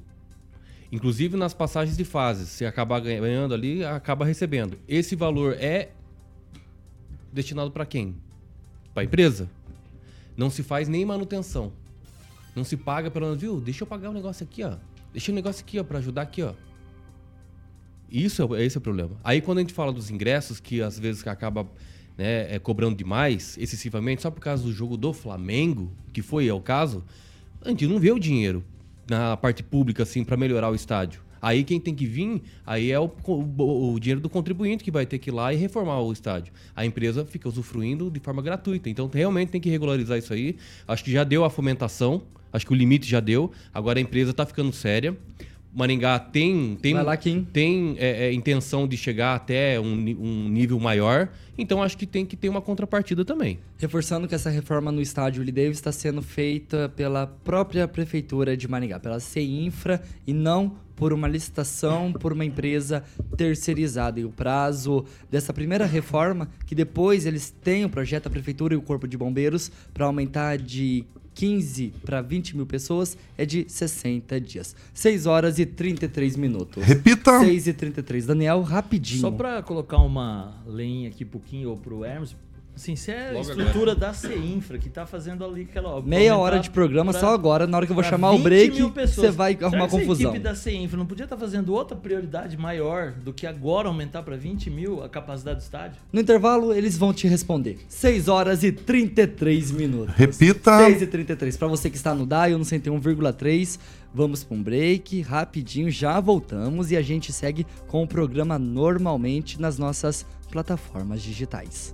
Inclusive nas passagens de fases. Se acabar ganhando ali, acaba recebendo. Esse valor é destinado para quem? Para a empresa. Não se faz nem manutenção. Não se paga pelo viu? Deixa eu pagar um negócio aqui, ó. Deixa o negócio aqui, ó, para ajudar aqui, ó. Isso é, esse é o problema. Aí quando a gente fala dos ingressos, que às vezes acaba né, é, cobrando demais, excessivamente, só por causa do jogo do Flamengo, que foi é o caso, a gente não vê o dinheiro na parte pública assim para melhorar o estádio. Aí quem tem que vir, aí é o, o- o dinheiro do contribuinte que vai ter que ir lá e reformar o estádio. A empresa fica usufruindo de forma gratuita. Então realmente tem que regularizar isso aí. Acho que já deu a fomentação, acho que o limite já deu. Agora a empresa está ficando séria. Maringá tem tem lá, tem é, é, intenção de chegar até um, um nível maior, então acho que tem que ter uma contrapartida também. Reforçando que essa reforma no estádio Willie Davis está sendo feita pela própria prefeitura de Maringá, pela CEINFRA e não por uma licitação por uma empresa terceirizada. E o prazo dessa primeira reforma, que depois eles têm o projeto, a prefeitura e o corpo de bombeiros, para aumentar de 15 para 20 mil pessoas, é de 60 dias. 6 horas e 33 minutos. Repita. 6 e 33. Daniel, rapidinho. Só pra colocar uma lenha aqui pro Kim ou pro Hermes, assim, se é a Logo estrutura da CEINFRA que tá fazendo ali aquela obra. Meia hora de programa, pra- só agora, na hora que eu vou chamar o 20 break, você vai Será arrumar confusão. equipe da CEINFRA não podia estar fazendo outra prioridade maior do que agora aumentar para 20 mil a capacidade do estádio? No intervalo, eles vão te responder. 6 horas e 33 minutos. Repita. 6 e 33. Pra você que está no dial no 101,3, vamos pra um break, rapidinho, já voltamos e a gente segue com o programa normalmente nas nossas plataformas digitais.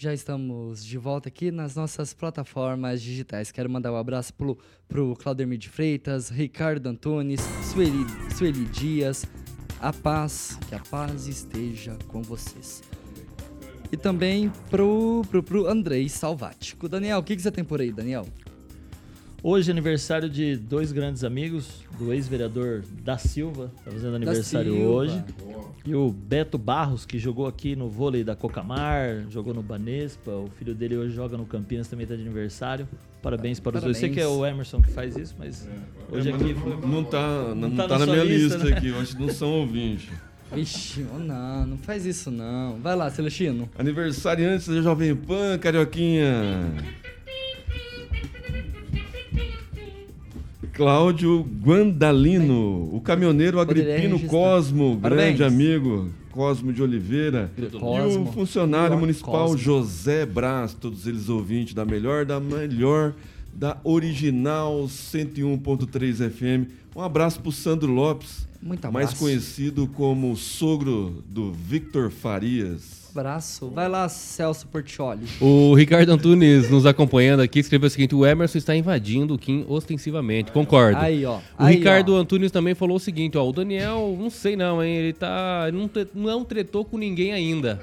Já estamos de volta aqui nas nossas plataformas digitais. Quero mandar um abraço pro, pro Claudemir de Freitas, Ricardo Antunes, Sueli, Sueli Dias. A paz, que a paz esteja com vocês. E também pro, pro, pro Andrei Salvático. Daniel, o que, que você tem por aí, Daniel? Hoje é aniversário de dois grandes amigos, do ex-vereador da Silva, tá fazendo aniversário Silva. hoje. E o Beto Barros, que jogou aqui no vôlei da Cocamar, jogou no Banespa. O filho dele hoje joga no Campinas, também tá de aniversário. Parabéns para os dois. Sei que é o Emerson que faz isso, mas hoje É, mas aqui foi. Não tá, não, tá tá, na na sua minha lista, lista, né? aqui, eu acho que não são ouvintes. Ixi, oh, não, não faz isso não. Vai lá, Celestino. Aniversariantes da Jovem Pan, Carioquinha. Cláudio Guandalino, o caminhoneiro Agripino. Cosmo, Parabéns. grande amigo, Cosmo de Oliveira. E Cosmo. o funcionário Cosmo. municipal José Brás, todos eles ouvintes da melhor, da melhor, da original 101.3 FM. Um abraço pro Sandro Lopes, mais conhecido como sogro do Victor Farias. Abraço. Vai lá, Celso Portioli. O Ricardo Antunes nos acompanhando aqui escreveu o seguinte: o Emerson está invadindo o Kim ostensivamente. Concordo. Aí, ó. O Aí, Ricardo ó. Antunes também falou o seguinte: ó, o Daniel, não sei não, hein? Ele tá. Não, não tretou com ninguém ainda.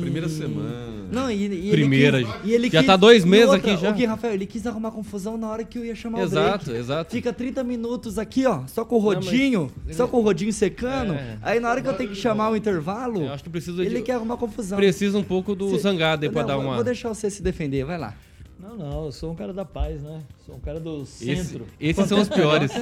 Primeira semana. Não, e, e Primeira, ele quis, e ele já quis- tá dois meses outra, aqui já. O Gui Rafael, ele quis arrumar confusão na hora que eu ia chamar o Exato, break. exato. Fica 30 minutos aqui, ó, só com o rodinho, só com o rodinho secando. É. Aí na hora que eu tenho que chamar o intervalo, Eu acho que precisa ele de- quer arrumar confusão. Precisa um pouco do Cê- zangado aí pra Não, dar uma. Vou deixar você se defender, vai lá. Não, não, eu sou um cara da paz, né? Sou um cara do Esse- centro. esses são os piores.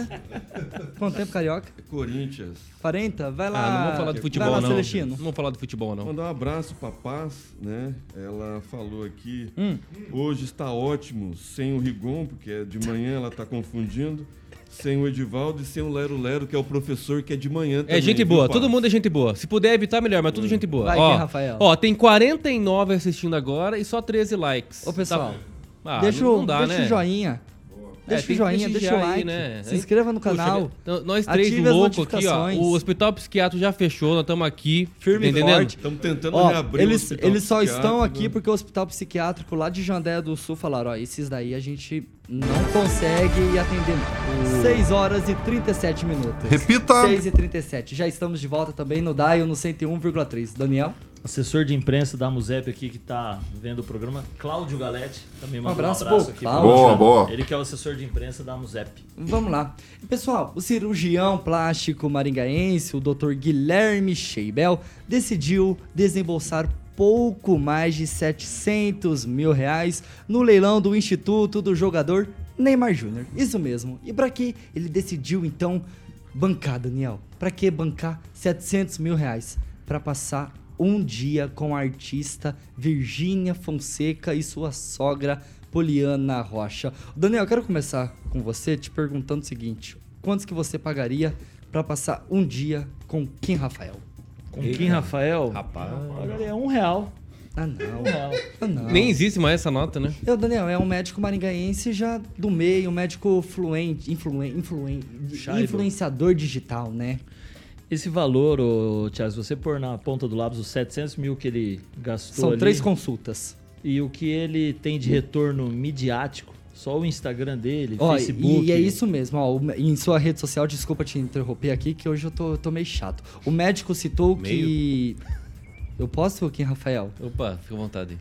Quanto tempo, Carioca? Corinthians. 40? Vai lá. Ah, não vamos falar de futebol, vai lá, não. Celestino. Não vamos falar de futebol, não. Mandar um abraço pra Paz, né? Ela falou aqui. Hum. Hoje está ótimo sem o Rigon, porque é de manhã ela tá confundindo. Sem o Edivaldo e sem o Lero Lero, que é o professor que é de manhã também. É gente boa, todo mundo é gente boa. Se puder evitar, melhor, mas tudo gente boa. Vai, ó, Rafael? ó, tem 49 assistindo agora e só 13 likes. Ô, pessoal, Tá- Ah, deixa, não, não dá, deixa né? o joinha. É, Deixa tem o joinha, deixa o like. aí, né? Se inscreva no Puxa, canal. então, nós três ative as loucos aqui, ó. notificações. O hospital psiquiátrico já fechou, nós estamos aqui. Firme e tá entendendo? forte. Estamos tentando Ó, reabrir o eles, hospital eles só estão psiquiátrico, aqui né? porque o hospital psiquiátrico lá de Jandéia do Sul falaram, ó, esses daí a gente não consegue atender. 6 horas e 37 minutos. Repita. 6 e 37. Já estamos de volta também no Dial no 101,3. Daniel? Assessor de imprensa da Musep aqui que tá vendo o programa, Cláudio Galete, também mandou um abraço abraço, pro aqui. Boa, boa. Ele que é o assessor de imprensa da Musep. Vamos lá. Pessoal, o cirurgião plástico maringaense, o Dr. Guilherme Scheibel, decidiu desembolsar pouco mais de 700 mil reais no leilão do Instituto do Jogador Neymar Júnior. Isso mesmo. E para que ele decidiu então bancar, Daniel? Para que bancar 700 mil reais? Para passar um dia com a artista Virgínia Fonseca e sua sogra Poliana Rocha. Daniel, eu quero começar com você te perguntando o seguinte: quantos que você pagaria para passar um dia com Kim Rafael? Com Kim Rafael, Rapaz. pagaria um real. Ah, não. Um real. Ah, não. Nem existe mais essa nota, né? Eu, Daniel, é um médico maringaense já do meio, um médico fluente, influen, influen, influenciador digital, né? Esse valor, ô, Thiago, se você pôr na ponta do lápis os 700 mil que ele gastou São ali, três consultas. e o que ele tem de retorno midiático, só o Instagram dele, Ó, Facebook... e, e é isso mesmo, ó, em sua rede social, desculpa te interromper aqui, que hoje eu tô, tô meio chato. O médico citou que. Eu posso, Kim Rafael? Opa, fica à vontade.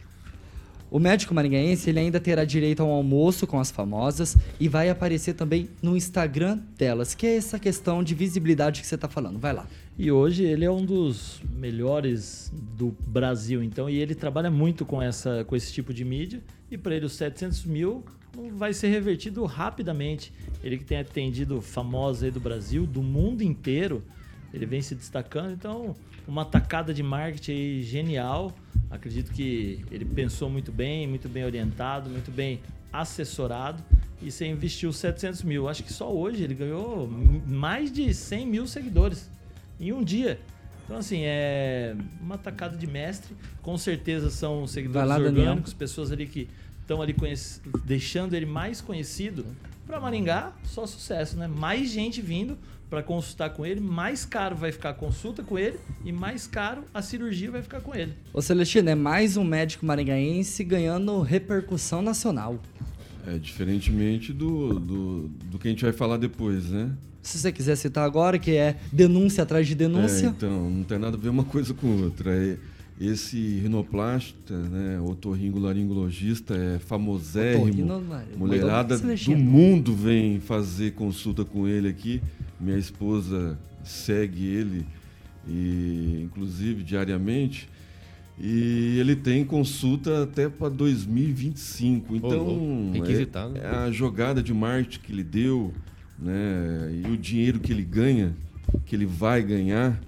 O médico maringaense ele ainda terá direito a um almoço com as famosas e vai aparecer também no Instagram delas, que é essa questão de visibilidade que você tá falando. Vai lá. E hoje ele é um dos melhores do Brasil, então, e ele trabalha muito com, essa, com esse tipo de mídia. E para ele, os 700 mil vai ser revertido rapidamente. Ele que tem atendido famosos aí do Brasil, do mundo inteiro, ele vem se destacando. Então, uma tacada de marketing genial. Acredito que ele pensou muito bem, muito bem orientado, muito bem assessorado. E você investiu 700 mil. Acho que só hoje ele ganhou mais de 100 mil seguidores em um dia. Então, assim, é uma tacada de mestre. Com certeza são seguidores lá, Daniel. orgânicos, pessoas ali que estão ali conhec- deixando ele mais conhecido. Para Maringá, só sucesso, né? Mais gente vindo para consultar com ele, mais caro vai ficar a consulta com ele e mais caro a cirurgia vai ficar com ele. Ô Celestino, é mais um médico maringaense ganhando repercussão nacional. É, diferentemente do, do, do que a gente vai falar depois, né? Se você quiser citar agora, que é denúncia atrás de É, denúncia. então, não tem nada a ver uma coisa com outra. É, esse rinoplasta, né, otorrinolaringologista, é famosérrimo. Mulherada do mundo vem fazer consulta com ele aqui. Minha esposa segue ele, e inclusive diariamente. E ele tem consulta até para 2025. Então, que é- é a jogada de marketing que ele deu, né, e o dinheiro que ele ganha, que ele vai ganhar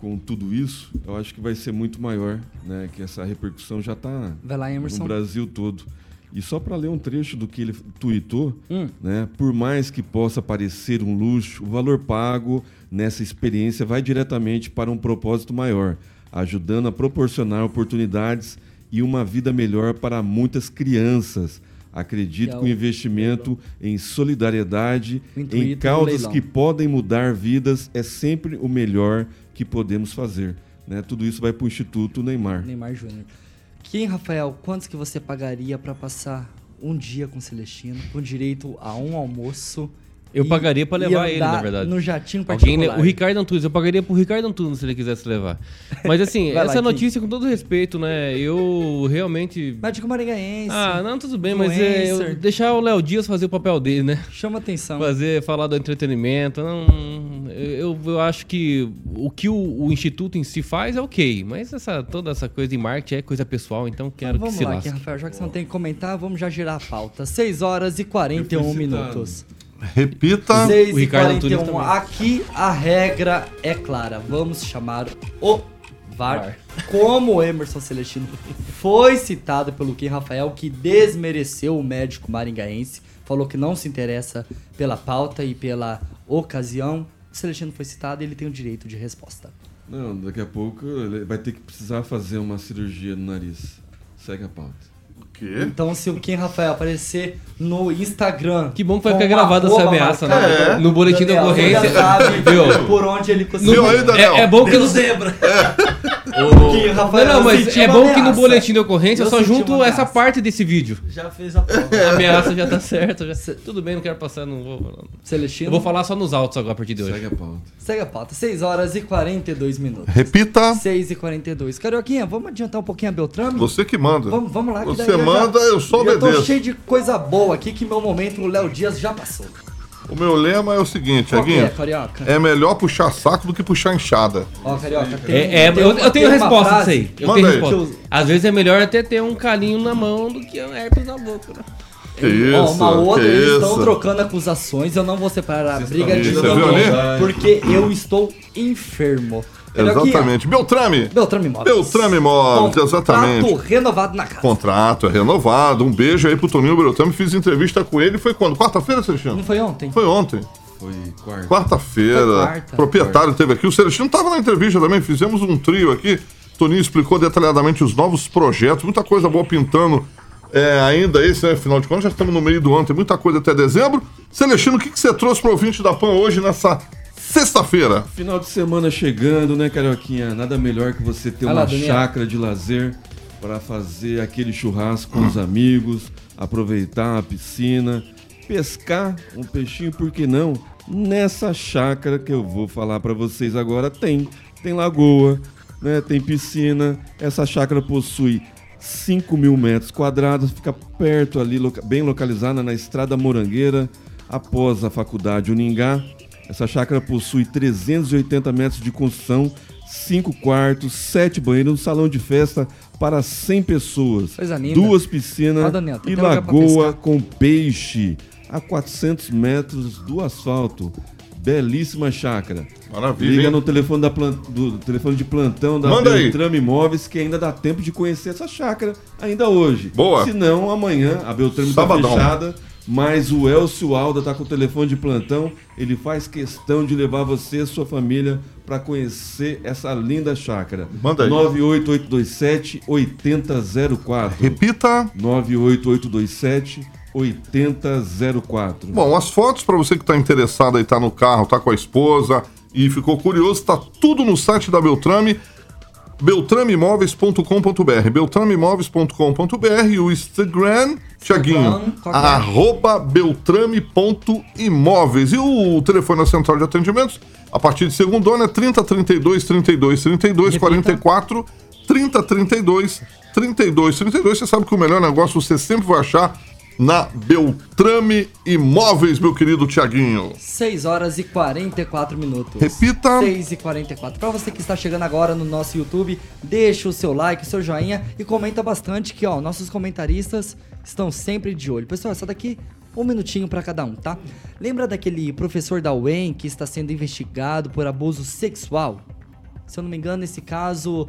com tudo isso, eu acho que vai ser muito maior, né, que essa repercussão já está no. Brasil todo. E só para ler um trecho do que ele tweetou, Hum. né, por mais que possa parecer um luxo, o valor pago nessa experiência vai diretamente para um propósito maior, ajudando a proporcionar oportunidades e uma vida melhor para muitas crianças. Acredito Que é que o investimento em solidariedade, em do causas que podem mudar vidas é sempre o melhor que podemos fazer. né? Tudo isso vai para o Instituto Neymar. Neymar Júnior. Quem, Rafael, quantos que você pagaria pra passar um dia com o Celestino, com direito a um almoço? Eu e- pagaria pra e levar ele, na verdade. No jatinho Alguém, particular. o Ricardo Antunes, eu pagaria pro Ricardo Antunes se ele quisesse levar. Mas assim, lá, essa Kim. notícia, com todo respeito, né? Eu realmente. Médico Maringaense. Ah, não, tudo bem, mas é, eu- deixar o Léo Dias fazer o papel dele, né? Chama atenção. Fazer, falar do entretenimento. Não, eu, acho que o que o, o Instituto em si faz é ok, mas essa, toda essa coisa de marketing é coisa pessoal, então quero Então que vamos se lá, lasque. aqui, Rafael, já que você não tem que comentar, vamos já girar a pauta. 6 horas e 41 Eu fui citado. minutos. Repita. 6 O e Ricardo Antunes 41. também. Aqui a regra é clara. Vamos chamar o VAR. Como o Emerson Celestino foi citado pelo Kim Rafael, que desmereceu o médico maringaense, falou que não se interessa pela pauta e pela ocasião. O Celestino foi citado e ele tem o direito de resposta. Não, daqui a pouco ele vai ter que precisar fazer uma cirurgia no nariz. Segue a pauta. O quê? Então, se o Kim Rafael aparecer no Instagram. Que bom que vai ficar gravada essa ameaça, né? No boletim da Daniel, ocorrência. sabe Viu? por onde ele conseguiu. É, é bom que no, zebra. O- Que, Rafael, não, não, mas é bom que no ameaça. boletim de ocorrência eu, Eu só junto essa ameaça. parte desse vídeo. Já fez a prova. A ameaça já tá certa. Já. Tudo bem, não quero passar, não vou. Celestino. Eu vou falar só nos autos agora a partir de hoje. Segue a pauta. Segue a pauta. 6 horas e 42 minutos. Repita. 6 e 42. Carioquinha, vamos adiantar um pouquinho a Beltrame? Você que manda. Vamos, vamos lá. que Você daí já- manda, eu só Eu tô obedeço. cheio de coisa boa aqui que meu momento, o Léo Dias já passou. O meu lema é o seguinte, Qual que é, Aguinho. Carioca? É melhor puxar saco do que puxar enxada. Ó, Carioca, tem, É, é, tem eu, uma- eu tenho tem resposta disso aí. Eu Manda tenho aí. resposta. Às vezes é melhor até ter um calinho na mão do que um herpes na boca. né? Que isso, Ó, uma outra, eles estão isso. trocando acusações. Eu não vou separar a briga de viu ali? porque eu estou enfermo. Exatamente. Beltrame. Beltrame Imóveis. Beltrame Imóveis, exatamente. Contrato renovado na casa. Contrato é renovado. Um beijo aí pro Toninho Beltrame. Fiz entrevista com ele. Foi quando? Quarta-feira, Celestino? Não foi ontem? Foi ontem. Foi quarto. Quarta-feira. Foi quarta. Proprietário teve aqui. O Celestino estava na entrevista também. Fizemos um trio aqui. Toninho explicou detalhadamente os novos projetos. Muita coisa boa pintando. É, ainda esse, né? Afinal de contas, já estamos no meio do ano. Tem muita coisa até dezembro. Celestino, o que, que você trouxe pro ouvinte da PAN hoje nessa sexta-feira? Final de semana chegando, né, Carioquinha? Nada melhor que você ter uma Daniel. chácara de lazer para fazer aquele churrasco com os amigos, aproveitar a piscina, pescar um peixinho, por que não? Nessa chácara que eu vou falar para vocês agora tem, tem lagoa, né, tem piscina. Essa chácara possui 5 mil metros quadrados, fica perto ali, bem localizada na Estrada Morangueira, após a faculdade Uningá. Essa chácara possui 380 metros de construção, 5 quartos, 7 banheiros, um salão de festa para 100 pessoas, duas piscinas Ó, Daniel, e lagoa com peixe a 400 metros do asfalto. Belíssima chácara. Maravilha, Liga hein? no telefone, da plan- do telefone de plantão da Manda aí. Beltrame Imóveis que ainda dá tempo de conhecer essa chácara ainda hoje. Boa. Se não, amanhã a Beltrame está fechada, mas o Elcio Alda tá com o telefone de plantão. Ele faz questão de levar você e sua família para conhecer essa linda chácara. Manda aí. 98827 8004. Repita. 98827 8004. Bom, as fotos para você que está interessado aí, tá no carro, tá com a esposa e ficou curioso, tá tudo no site da Beltrame, beltrameimóveis.com.br, beltrameimóveis.com.br e o Instagram, Tiaguinho, é? arroba beltrame.imóveis. E o telefone da central de atendimentos, a partir de segundona, é 30 32 32 32 44 30 32 32 32. Você sabe que o melhor negócio você sempre vai achar na Beltrame Imóveis, meu querido Tiaguinho. 6 horas e 44 minutos. Repita. 6 e 44. Pra você que está chegando agora no nosso YouTube, deixa o seu like, o seu joinha e comenta bastante que, ó, nossos comentaristas estão sempre de olho. Pessoal, essa daqui um minutinho pra cada um, tá? Lembra daquele professor da UEM que está sendo investigado por abuso sexual? Se eu não me engano, esse caso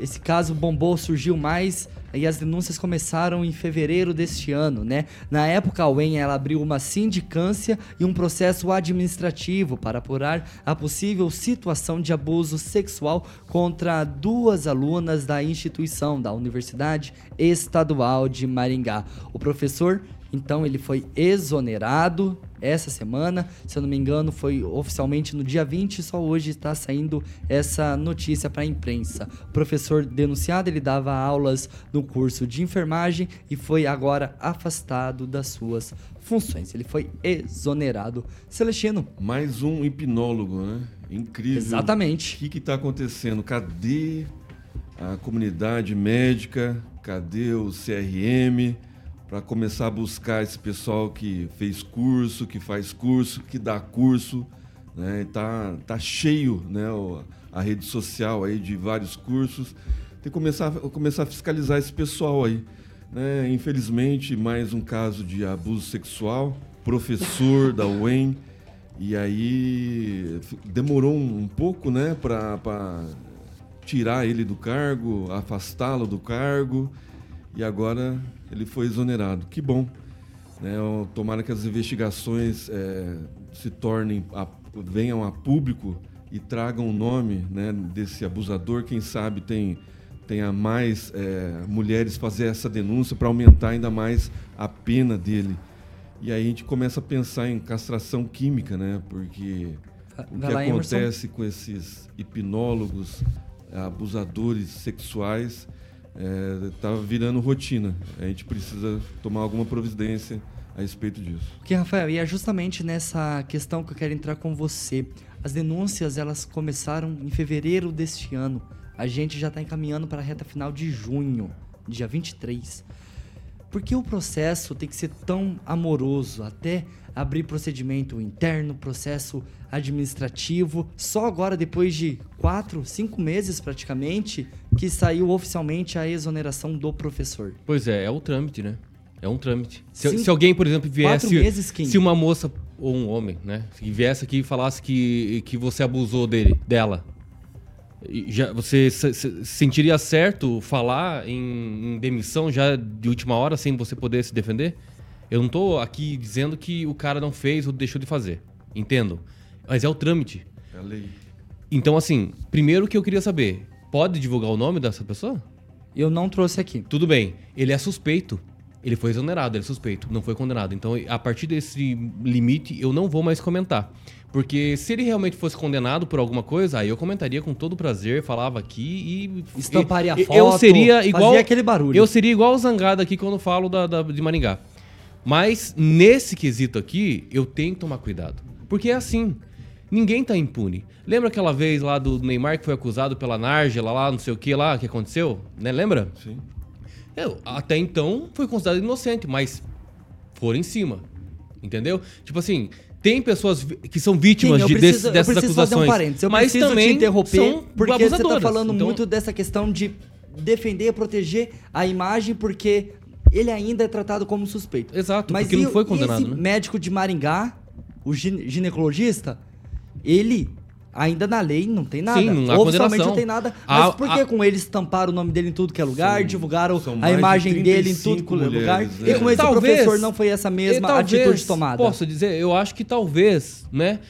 esse caso bombou, surgiu mais e as denúncias começaram em fevereiro deste ano, né? Na época, a UEM ela abriu uma sindicância e um processo administrativo para apurar a possível situação de abuso sexual contra duas alunas da instituição da Universidade Estadual de Maringá. O professor Então ele foi exonerado essa semana. Se eu não me engano, foi oficialmente no dia 20, só hoje está saindo essa notícia para a imprensa. O professor denunciado, ele dava aulas no curso de enfermagem e foi agora afastado das suas funções. Ele foi exonerado. Celestino. Mais um hipnólogo, né? Incrível. Exatamente. O que está acontecendo? Cadê a comunidade médica? Cadê o CRM? Para começar a buscar esse pessoal que fez curso, que faz curso, que dá curso. Né? Tá, tá cheio né? a rede social aí de vários cursos. Tem que começar, começar a fiscalizar esse pessoal aí. Né? Infelizmente, mais um caso de abuso sexual. Professor da UEM. E aí demorou um, pouco né, para tirar ele do cargo, afastá-lo do cargo. E agora ele foi exonerado. Que bom. Né? Tomara que as investigações é, se tornem, a, venham a público e tragam o nome né, desse abusador. Quem sabe tem tenha mais é, mulheres fazer essa denúncia para aumentar ainda mais a pena dele. E aí a gente começa a pensar em castração química, né? Porque o que acontece com esses hipnólogos, abusadores sexuais, está é, virando rotina. A gente precisa tomar alguma providência a respeito disso. Porque, Rafael, e é justamente nessa questão que eu quero entrar com você. As denúncias, elas começaram em fevereiro deste ano. A gente já está encaminhando para a reta final de junho, dia 23. Por que o processo tem que ser tão amoroso até abrir procedimento interno, processo administrativo? Só agora, depois de quatro, cinco meses praticamente, que saiu oficialmente a exoneração do professor. Pois é, é o trâmite, né? É um trâmite. Se, se alguém, por exemplo, viesse. Meses, se uma moça ou um homem, né? Que viesse aqui e falasse que, que você abusou dele, dela já, você se, se sentiria certo falar em, em, demissão já de última hora sem você poder se defender? Eu não estou aqui dizendo que o cara não fez ou deixou de fazer. Entendo. Mas é o trâmite. É a lei. Então, assim, primeiro que eu queria saber, pode divulgar o nome dessa pessoa? Eu não trouxe aqui. Tudo bem. Ele é suspeito. Ele foi exonerado, ele é suspeito, não foi condenado. Então, a partir desse limite, eu não vou mais comentar. Porque se ele realmente fosse condenado por alguma coisa, aí eu comentaria com todo prazer, falava aqui e. Estamparia e, foto. Eu seria igual. Fazia aquele barulho. Eu seria igual o zangado aqui quando falo da, da, de Maringá. Mas nesse quesito aqui, eu tenho que tomar cuidado. Porque é assim. Ninguém tá impune. Lembra aquela vez lá do Neymar que foi acusado pela Nargela lá, não sei o que lá, que aconteceu? Né? Lembra? Sim. Eu, até então foi considerado inocente, mas foram em cima. Entendeu? Tipo assim, tem pessoas que são vítimas Sim, de, preciso, desse, dessas eu acusações. Fazer um parêntes. Eu mas preciso também te interromper porque você está falando então... muito dessa questão de defender e proteger a imagem porque ele ainda é tratado como suspeito. Exato, mas porque e, não foi condenado. Esse né? médico de Maringá, o ginecologista, ele Ainda na lei não tem nada. Sim, não há Oficialmente não tem nada. Mas a, por que a... com eles estamparam o nome dele em tudo que é lugar, são, divulgaram a imagem dele em tudo que é lugar? Né? E com esse talvez, professor não foi essa mesma talvez, atitude tomada? Posso dizer, eu acho que talvez, né?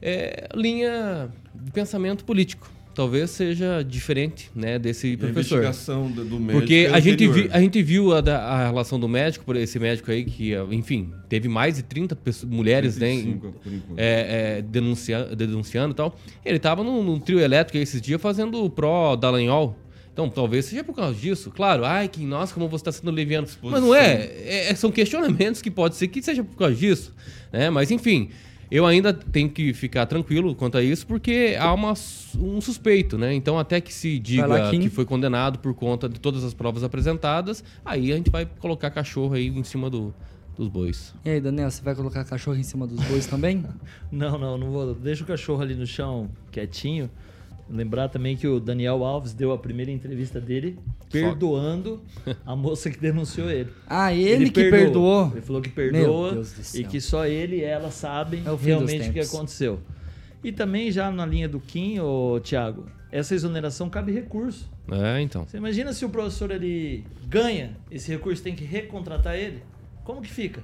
É, linha de pensamento político talvez seja diferente, né, desse professor. A investigação do, do médico Porque é a gente, vi, a gente viu a, a, relação do médico, por esse médico aí, que, enfim, teve mais de 30 pessoas, mulheres, 35, né, é, é, denuncia, denunciando e tal. Ele estava num, num, trio elétrico esses dias fazendo o pró Dallagnol. Então, talvez seja por causa disso. Claro, ai, que nossa, como você está sendo leviano. Mas não é, é, São questionamentos que pode ser que seja por causa disso. Né? Mas, enfim, eu ainda tenho que ficar tranquilo quanto a isso, porque há uma, um suspeito, né? Então, até que se diga lá, que foi condenado por conta de todas as provas apresentadas, aí a gente vai colocar cachorro aí em cima do, dos bois. E aí, Daniel, você vai colocar cachorro em cima dos bois também? não, não, não vou. Deixa o cachorro ali no chão quietinho. Lembrar também que o Daniel Alves deu a primeira entrevista dele perdoando a moça que denunciou ele. Ah, ele, ele que perdoou. perdoou. Ele falou que perdoa e que só ele e ela sabem é realmente o que aconteceu. E também já na linha do Kim, ô, Thiago, essa exoneração cabe recurso. É, então. Você imagina se o professor ele ganha esse recurso, tem que recontratar ele? Como que fica?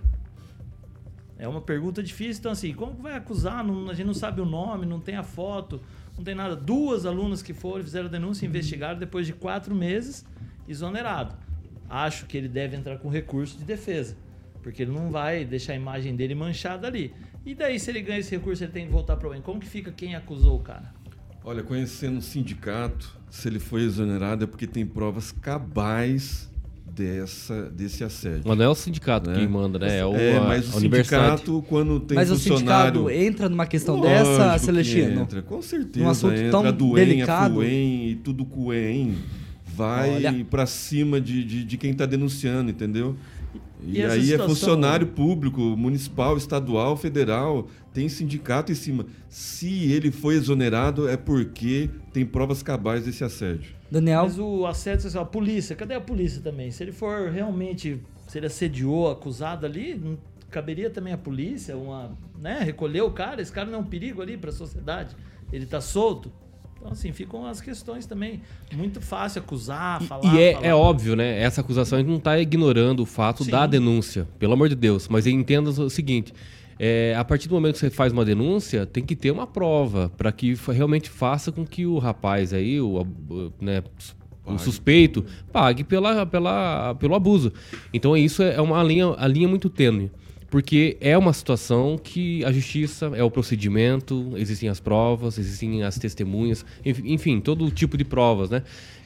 É uma pergunta difícil. Então, assim, como vai acusar? Não, a gente não sabe o nome, não tem a foto não tem nada. Duas alunas que foram, fizeram denúncia, investigaram depois de quatro meses, exonerado. Acho que ele deve entrar com recurso de defesa. Porque ele não vai deixar a imagem dele manchada ali. E daí, se ele ganha esse recurso, ele tem que voltar para o Como que fica quem acusou o cara? Olha, conhecendo o sindicato, se ele foi exonerado é porque tem provas cabais dessa, desse assédio. Mas não é o sindicato Né? que manda, né? É, o, É, mas a o sindicato, quando tem Mas o funcionário... sindicato entra numa questão Lógico dessa, que Celestino? Entra, com certeza. Num assunto entra. tão delicado. a Fuem e tudo Cuen vai pra cima de, de, de quem tá denunciando, entendeu? E, E aí situação- é funcionário público, municipal, estadual, federal, tem sindicato em cima. Se ele foi exonerado, é porque tem provas cabais desse assédio. Daniel, Mas o assédio social, a polícia, cadê a polícia também? Se ele for realmente, se ele assediou, acusado ali, não caberia também a polícia, uma, né, recolher o cara, esse cara não é um perigo ali para a sociedade, ele tá solto. Então, assim, ficam as questões também. Muito fácil acusar, falar. E é, falar. é óbvio, né? Essa acusação a gente não está ignorando o fato Sim. da denúncia, pelo amor de Deus. Mas entenda o seguinte: é, a partir do momento que você faz uma denúncia, tem que ter uma prova para que realmente faça com que o rapaz aí, o, né, o suspeito, pague pela, pela, pelo abuso. Então isso é uma linha, a linha muito tênue. Porque é uma situação que a justiça é o procedimento, existem as provas, existem as testemunhas, enf- enfim, todo tipo de provas, né?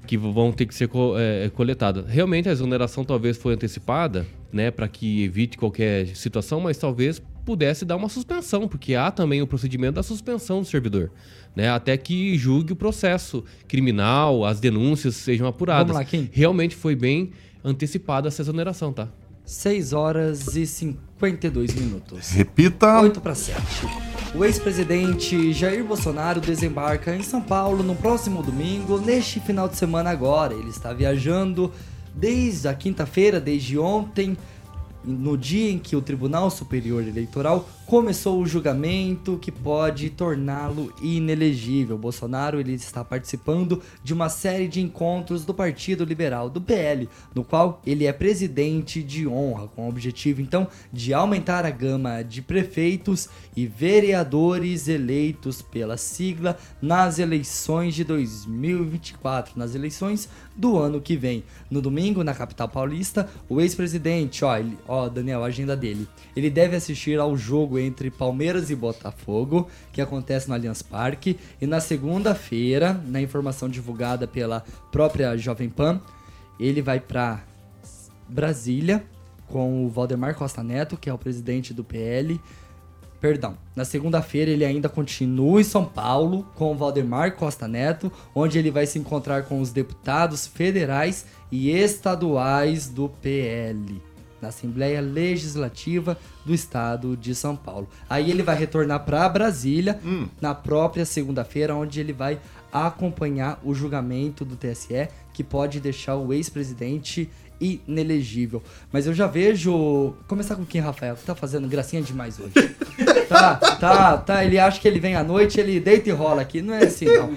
Que vão ter que ser co- é, coletadas. Realmente a exoneração talvez foi antecipada, né? Para que evite qualquer situação, mas talvez pudesse dar uma suspensão, porque há também o procedimento da suspensão do servidor, né? Até que julgue o processo criminal, as denúncias sejam apuradas. Vamos lá, Kim. Realmente foi bem antecipada essa exoneração, tá? 6 horas e 52 minutos. Repita. 8 para 7. O ex-presidente Jair Bolsonaro desembarca em São Paulo no próximo domingo, neste final de semana agora. Ele está viajando desde a quinta-feira, desde ontem, no dia em que o Tribunal Superior Eleitoral começou o julgamento que pode torná-lo inelegível. Bolsonaro ele está participando de uma série de encontros do Partido Liberal, do PL, no qual ele é presidente de honra, com o objetivo então de aumentar a gama de prefeitos e vereadores eleitos pela sigla nas eleições de 2024, nas eleições do ano que vem. No domingo, na capital paulista, o ex-presidente, ó, ele- ó, Daniel, a agenda dele. Ele deve assistir ao jogo entre Palmeiras e Botafogo, que acontece no Allianz Parque, e na segunda-feira, na informação divulgada pela própria Jovem Pan, ele vai para Brasília com o Valdemar Costa Neto, que é o presidente do PL. Perdão, na segunda-feira ele ainda continua em São Paulo com o Valdemar Costa Neto, onde ele vai se encontrar com os deputados federais e estaduais do PL, na Assembleia Legislativa do Estado de São Paulo. Aí ele vai retornar para Brasília na própria segunda-feira, onde ele vai acompanhar o julgamento do TSE, que pode deixar o ex-presidente inelegível. Mas eu já vejo. Começar com quem, Rafael? Que tá fazendo gracinha demais hoje. Tá, tá, tá. Ele acha que ele vem à noite, ele deita e rola aqui. Não é assim, não.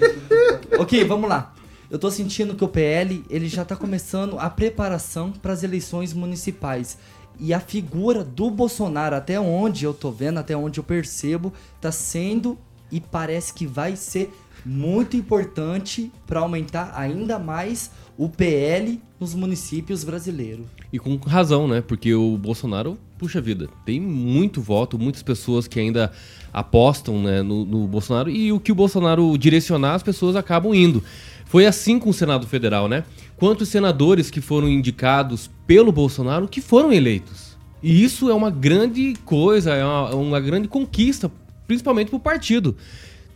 Ok, vamos lá. Eu tô sentindo que o PL ele já tá começando a preparação para as eleições municipais. E a figura do Bolsonaro, até onde eu tô vendo, até onde eu percebo, tá sendo e parece que vai ser muito importante para aumentar ainda mais o PL nos municípios brasileiros. E com razão, né? Porque o Bolsonaro, puxa vida, tem muito voto, muitas pessoas que ainda apostam né, no, no Bolsonaro e o que o Bolsonaro direcionar, as pessoas acabam indo. Foi assim com o Senado Federal, né? Quantos senadores que foram indicados pelo Bolsonaro que foram eleitos? E isso é uma grande coisa, é uma, uma grande conquista, principalmente para o partido.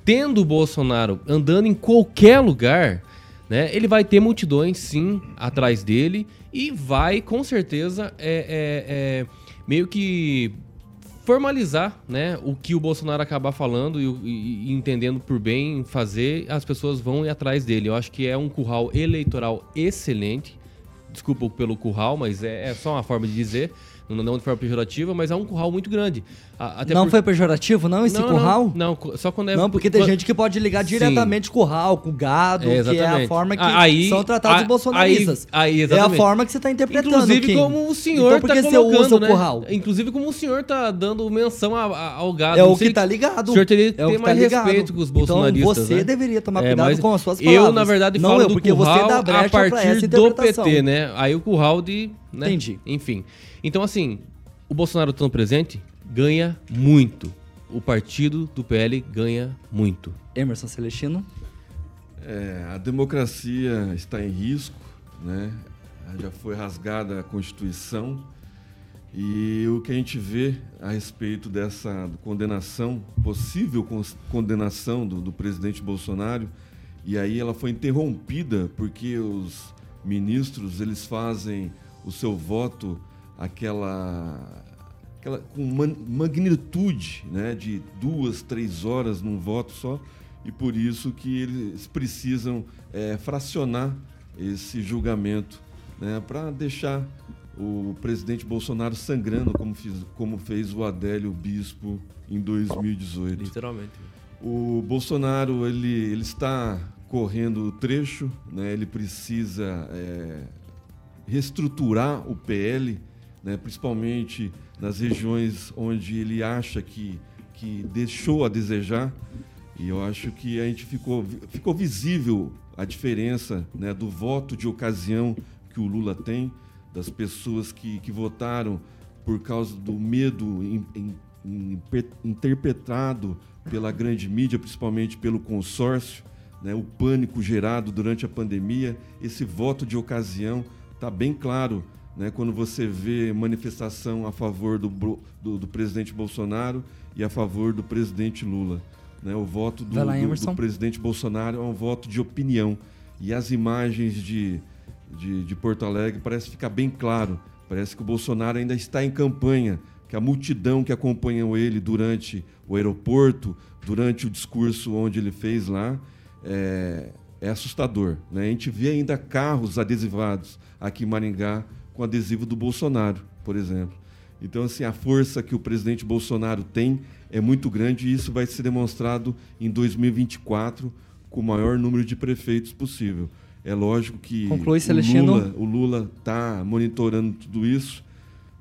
Tendo o Bolsonaro andando em qualquer lugar, né, ele vai ter multidões sim atrás dele e vai com certeza é, é, é, meio que formalizar né, o que o Bolsonaro acabar falando e, e- entendendo por bem fazer, as pessoas vão ir atrás dele. Eu acho que é um curral eleitoral excelente. Desculpa pelo curral, mas é, é só uma forma de dizer, não, de forma pejorativa, mas é um curral muito grande. Até não por- foi pejorativo, não, esse Não, curral? Não, não, só quando é. Não, porque tem quando- gente que pode ligar Sim. diretamente curral, com gado, É, que é a forma que aí- são tratados os bolsonaristas. aí- aí, é a forma que você está interpretando, Inclusive Kim. como o senhor então, por tá que você colocando, usa o né? curral? Inclusive como o senhor tá dando menção a- a- ao gado. É o que tá ligado. O senhor teria que É o ter que mais tá respeito com os Então, bolsonaristas, você né? deveria tomar É, cuidado mas com as suas Eu, palavras. na verdade, Não falo eu, do porque você curral dá a partir do. PT, né? Aí o curral de... né? Entendi. Enfim. Então, assim, o Bolsonaro estando presente ganha muito. O partido do PL ganha muito. Emerson Celestino. É, a democracia está em risco, né? Já foi rasgada a Constituição e o que a gente vê a respeito dessa condenação, possível condenação do, do presidente Bolsonaro, e aí ela foi interrompida porque os ministros eles fazem o seu voto aquela, aquela com magnitude, né, de duas, três horas num voto só, e por isso que eles precisam eh, fracionar esse julgamento, né, para deixar o presidente Bolsonaro sangrando como, fiz- como fez o Adélio Bispo em 2018. Literalmente. O Bolsonaro ele, ele está correndo o trecho, né? ele precisa é, reestruturar o PL, né? principalmente nas regiões onde ele acha que, que deixou a desejar. E eu acho que a gente ficou, ficou visível a diferença né, do voto de ocasião que o Lula tem, das pessoas que, que votaram por causa do medo in- in- in- interpretado pela grande mídia, principalmente pelo consórcio, né, o pânico gerado durante a pandemia. Esse voto de ocasião está bem claro né, quando você vê manifestação a favor do, do, do presidente Bolsonaro e a favor do presidente Lula. né? o voto do, lá, do presidente Bolsonaro é um voto de opinião. E as imagens de, de, de Porto Alegre parece ficar bem claro. Parece que o Bolsonaro ainda está em campanha, que a multidão que acompanhou ele durante o aeroporto, durante o discurso onde ele fez lá, é, é assustador. Né? A gente vê ainda carros adesivados aqui em Maringá com adesivo do Bolsonaro, por exemplo. Então, assim, a força que o presidente Bolsonaro tem é muito grande e isso vai ser demonstrado em 2024 com o maior número de prefeitos possível. É lógico que Conclui, o Celestino. Lula o Lula está monitorando tudo isso,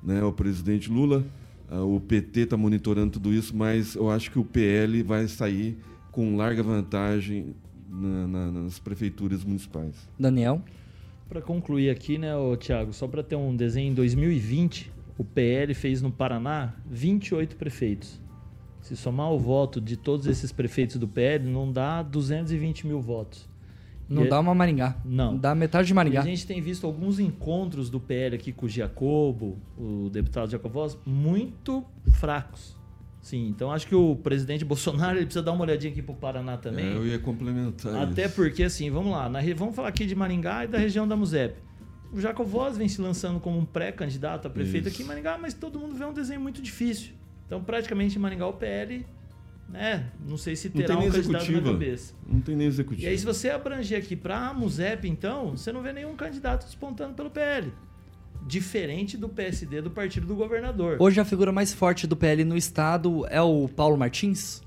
né? O presidente Lula, ah, o PT está monitorando tudo isso, mas eu acho que o PL vai sair com larga vantagem na- na- nas prefeituras municipais. Daniel. Para concluir aqui, né, ô, Thiago, só para ter um desenho, em 2020, o PL fez no Paraná 28 prefeitos. Se somar o voto de todos esses prefeitos do PL, não dá 220 mil votos. Não E- dá uma Maringá. Não. Dá metade de E Maringá. a gente tem visto alguns encontros do PL aqui com o Giacobo, o deputado Jacovós, muito fracos. Sim, então acho que o presidente Bolsonaro ele precisa dar uma olhadinha aqui pro Paraná também. É, eu ia complementar Até isso. porque, assim, vamos lá, na vamos falar aqui de Maringá e da região da Musep. O Jacovós vem se lançando como um pré-candidato a prefeito Isso. aqui em Maringá, mas todo mundo vê um desenho muito difícil. Então, praticamente, em Maringá, o PL, né? Não sei se terá um nem candidato na executiva. cabeça. Não tem nem E executivo. aí, se você abranger aqui para a Musep, então, você não vê nenhum candidato despontando pelo PL. Diferente do PSD do partido do governador. Hoje a figura mais forte do PL no estado é o Paulo Martins?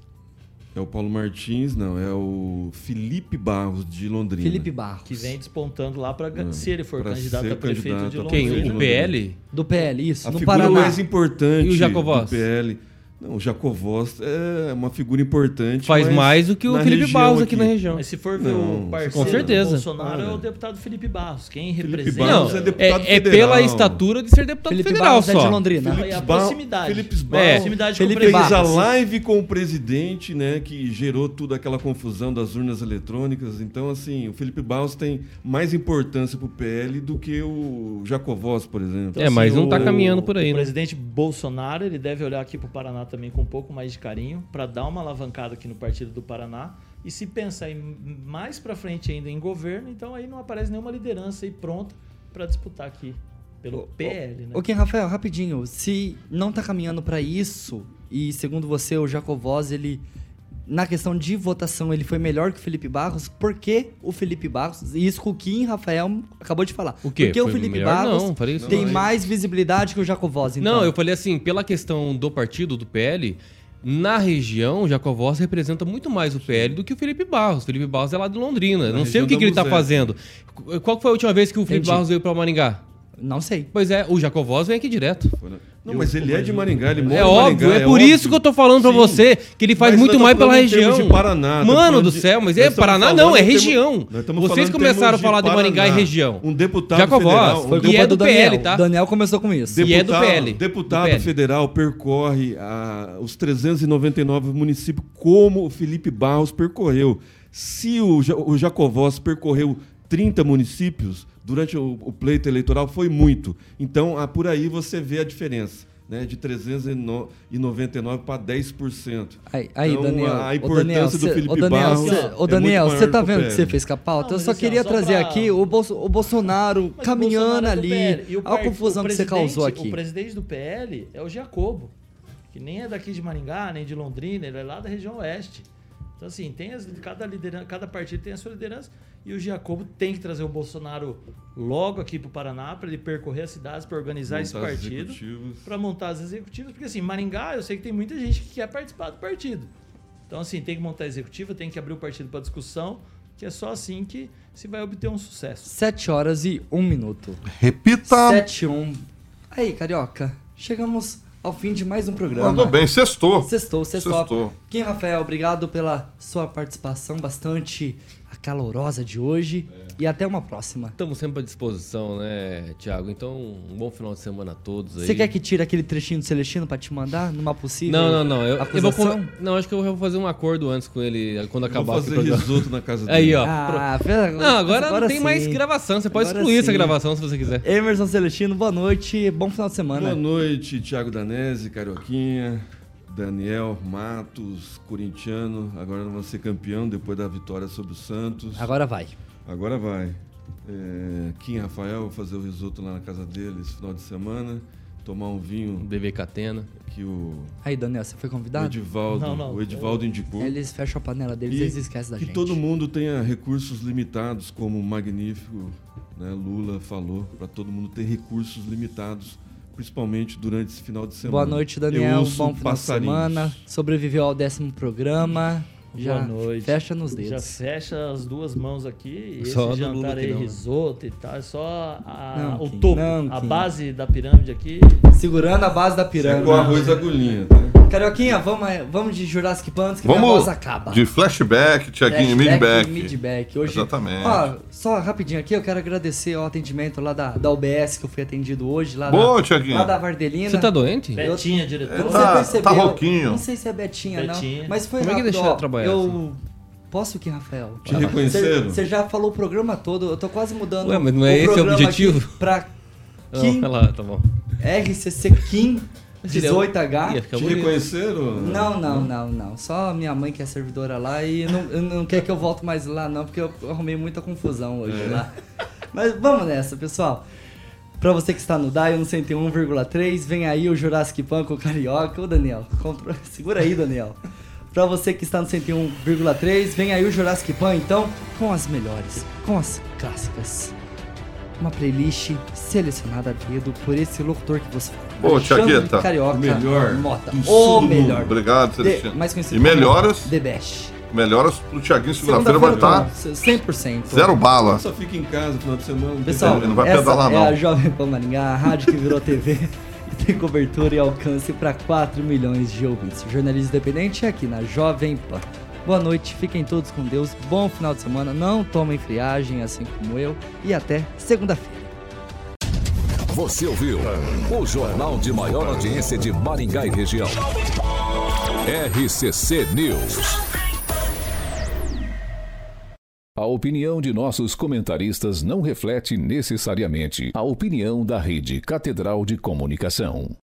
É o Paulo Martins, não, é o Felipe Barros de Londrina. Felipe Barros. Que vem despontando lá para Não, se ele for candidato a prefeito candidato de Londrina. Quem? O PL? Do PL, isso. A no figura Paraná. mais importante E o Jacovós? do PL. Não, o Jacovós é uma figura importante. Faz mais do que o Felipe Barros aqui na região. Mas se for ver Não, o parceiro com certeza. do Bolsonaro é Olha. o deputado Felipe Barros. Quem Felipe representa... Barros Não, é deputado é, é federal. pela estatura de ser deputado Felipe federal Barros é de só. Londrina. E a proximidade. Felipe É. Barros Proximidade Felipe com o fez prefeito. a live com o presidente, né, que gerou toda aquela confusão das urnas eletrônicas. Então, assim, o Felipe Barros tem mais importância pro PL do que o Jacovós, por exemplo. É, mas não tá o- caminhando por aí, O né? presidente Bolsonaro, ele deve olhar aqui pro Paraná também com um pouco mais de carinho, para dar uma alavancada aqui no partido do Paraná. E se pensar em, mais para frente ainda em governo, então aí não aparece nenhuma liderança aí pronta para disputar aqui pelo PL, né? Ok, Rafael, rapidinho. Se não tá caminhando pra isso, e segundo você, o Jacovós, ele. Na questão de votação, ele foi melhor que o Felipe Barros. Por que o Felipe Barros? E isso que o Kim Rafael acabou de falar. O quê? Porque o Foi Felipe melhor? Barros Não, falei isso tem não. mais visibilidade que o Jacovós, então. Não, eu falei assim, pela questão do partido, do PL, na região, o Jacovós representa muito mais o PL do que o Felipe Barros. O Felipe Barros é lá de Londrina. Na não sei o que, que ele tá Musep. fazendo. Qual foi a última vez que o Felipe Entendi. Barros veio pra Maringá? Não sei. Pois é, o Jacovós vem aqui direto. Não, mas ele é de Maringá, ele mora É em óbvio, Maringá, é por isso que eu tô falando pra Sim. você que ele faz Mas muito mais pela região. de Paraná, Mano do de- céu, mas nós é Paraná não, é região. Vocês começaram a termos de falar de Maringá e região. Um deputado Jacovós, federal, um Foi E é do do PL, Daniel. tá? Daniel começou com isso. E é do PL. Deputado Do PL. federal percorre ah, os 399 municípios como o Felipe Barros percorreu. Se o, o Jacovós percorreu 30 municípios durante o, o pleito eleitoral, foi muito. Então, ah, por aí você vê a diferença. Né, de 399 para 10%. Aí, aí Então, Daniel. a importância Daniel, do cê- Felipe ô, Daniel, Barros cê- é Ô, Daniel, você tá que o vendo que você fez com a pauta? Não, eu só assim, queria só trazer pra- aqui o, Bolso- o Bolsonaro Mas o caminhando Bolsonaro é ali. PL. E o Olha a confusão o que você causou presidente- aqui. O presidente do PL é o Jacobo, que nem é daqui de Maringá, nem de Londrina, ele é lá da região oeste. Então, assim, tem as, cada, liderança, cada partido tem a sua liderança e o Jacobo tem que trazer o Bolsonaro logo aqui para o Paraná para ele percorrer as cidades, para organizar esse Montar os partido, para montar as executivas, porque assim, Maringá, eu sei que tem muita gente que quer participar do partido. Então, assim, tem que montar a executiva, tem que abrir o partido para discussão, que é só assim que se vai obter um sucesso. 7 horas e 1 minuto. Repita. 7 e 1. Aí, Carioca, chegamos ao fim de mais um programa. Mandou bem, sextou. Sextou, sextou. Sextou. Kim Rafael, obrigado pela sua participação bastante acalorosa de hoje. E até uma próxima. Estamos sempre à disposição, né, Tiago? Então, um bom final de semana a todos aí. Você quer que tire aquele trechinho do Celestino pra te mandar numa possível Não, não, não. Eu, eu vou Não, acho que eu vou fazer um acordo antes com ele quando Eu acabar Vou fazer risoto na casa dele. Aí, ó. Ah, pera- Não, agora, não tem sim. mais gravação. Você pode Agora excluir essa sim. gravação se você quiser. Emerson Celestino, boa noite. Bom final de semana. Boa noite, Thiago Danese, Carioquinha, Daniel Matos, corintiano. Agora vai ser campeão depois da vitória sobre o Santos. Agora vai. Agora vai. É, Kim Rafael, vou fazer o risoto lá na casa dele esse final de semana. Tomar um vinho BB Catena. que o, Aí, Daniel, você foi o convidado? Edivaldo, Não, não. O Edivaldo indicou. Eles fecham a panela deles e eles esquecem da que gente. todo mundo tenha recursos limitados, como o magnífico né, Lula falou, para todo mundo ter recursos limitados, principalmente durante esse final de semana. Boa noite, Daniel. ouço Bom final de semana. Sobreviveu ao décimo programa. Já Boa noite. fecha nos Já dedos. fecha as duas mãos aqui. Esse Só do jantar aí, não, né? risoto e tal. É só a- Não, o topo, não, a base da pirâmide aqui. Segurando a base da É pirâmide. com arroz agulhinha, tá? Carioquinha, vamos, vamos de Jurassic Park que Vamos voz acaba. de flashback, Tiaguinho, midback. midback. Hoje, Exatamente. Ó, só rapidinho aqui, eu quero agradecer ao atendimento lá da, da UBS que eu fui atendido hoje. Lá Boa, da, Tiaguinho. Lá da Vardelina. Você tá doente? Betinha, diretor. Não Tá- sei percebeu. tá rouquinho. Não sei se é Betinha, Betinha. não. Mas foi Como é que rápido, deixou ela ó, trabalhar Eu... assim? Posso aqui, Rafael? Te reconheceram? Você já falou o programa todo, eu tô quase mudando Ué, mas não é esse o objetivo? Pra Kim, vai lá, tá bom. RCC Kim 18H. ficar Te bonito. reconheceram? Não, não, não, não. Só a minha mãe que é servidora lá e não, não quer que eu volte mais lá, não, porque eu arrumei muita confusão hoje É. lá. Mas vamos nessa, pessoal. Pra você que está no DAI 101,3, vem aí o Jurassic Pan com o Carioca. Ô, Daniel, compra- segura aí, Daniel. Pra você que está no 101,3, vem aí o Jurassic Pan, então, com as melhores, com as clássicas. Uma playlist selecionada a dedo por esse locutor que você. Ô, Tiagueta, Carioca o melhor Mota. O melhor. Obrigado, Celestino. mais conhecido E como melhoras, The Best. melhoras pro Tiaguinho segunda-feira vai estar não, 100%. zero bala. Só fica em casa no final de semana. não tem Pessoal, Ele não vai essa pedalar, é não. a Jovem Pan Maringá, a rádio que virou TV e tem cobertura e alcance para 4 milhões de ouvintes. Jornalismo independente é aqui na Jovem Pan. Boa noite, fiquem todos com Deus, bom final de semana, não tomem friagem assim como eu e até segunda-feira. Você ouviu o jornal de maior audiência de Maringá e região. RCC News. A opinião de nossos comentaristas não reflete necessariamente a opinião da Rede Catedral de Comunicação.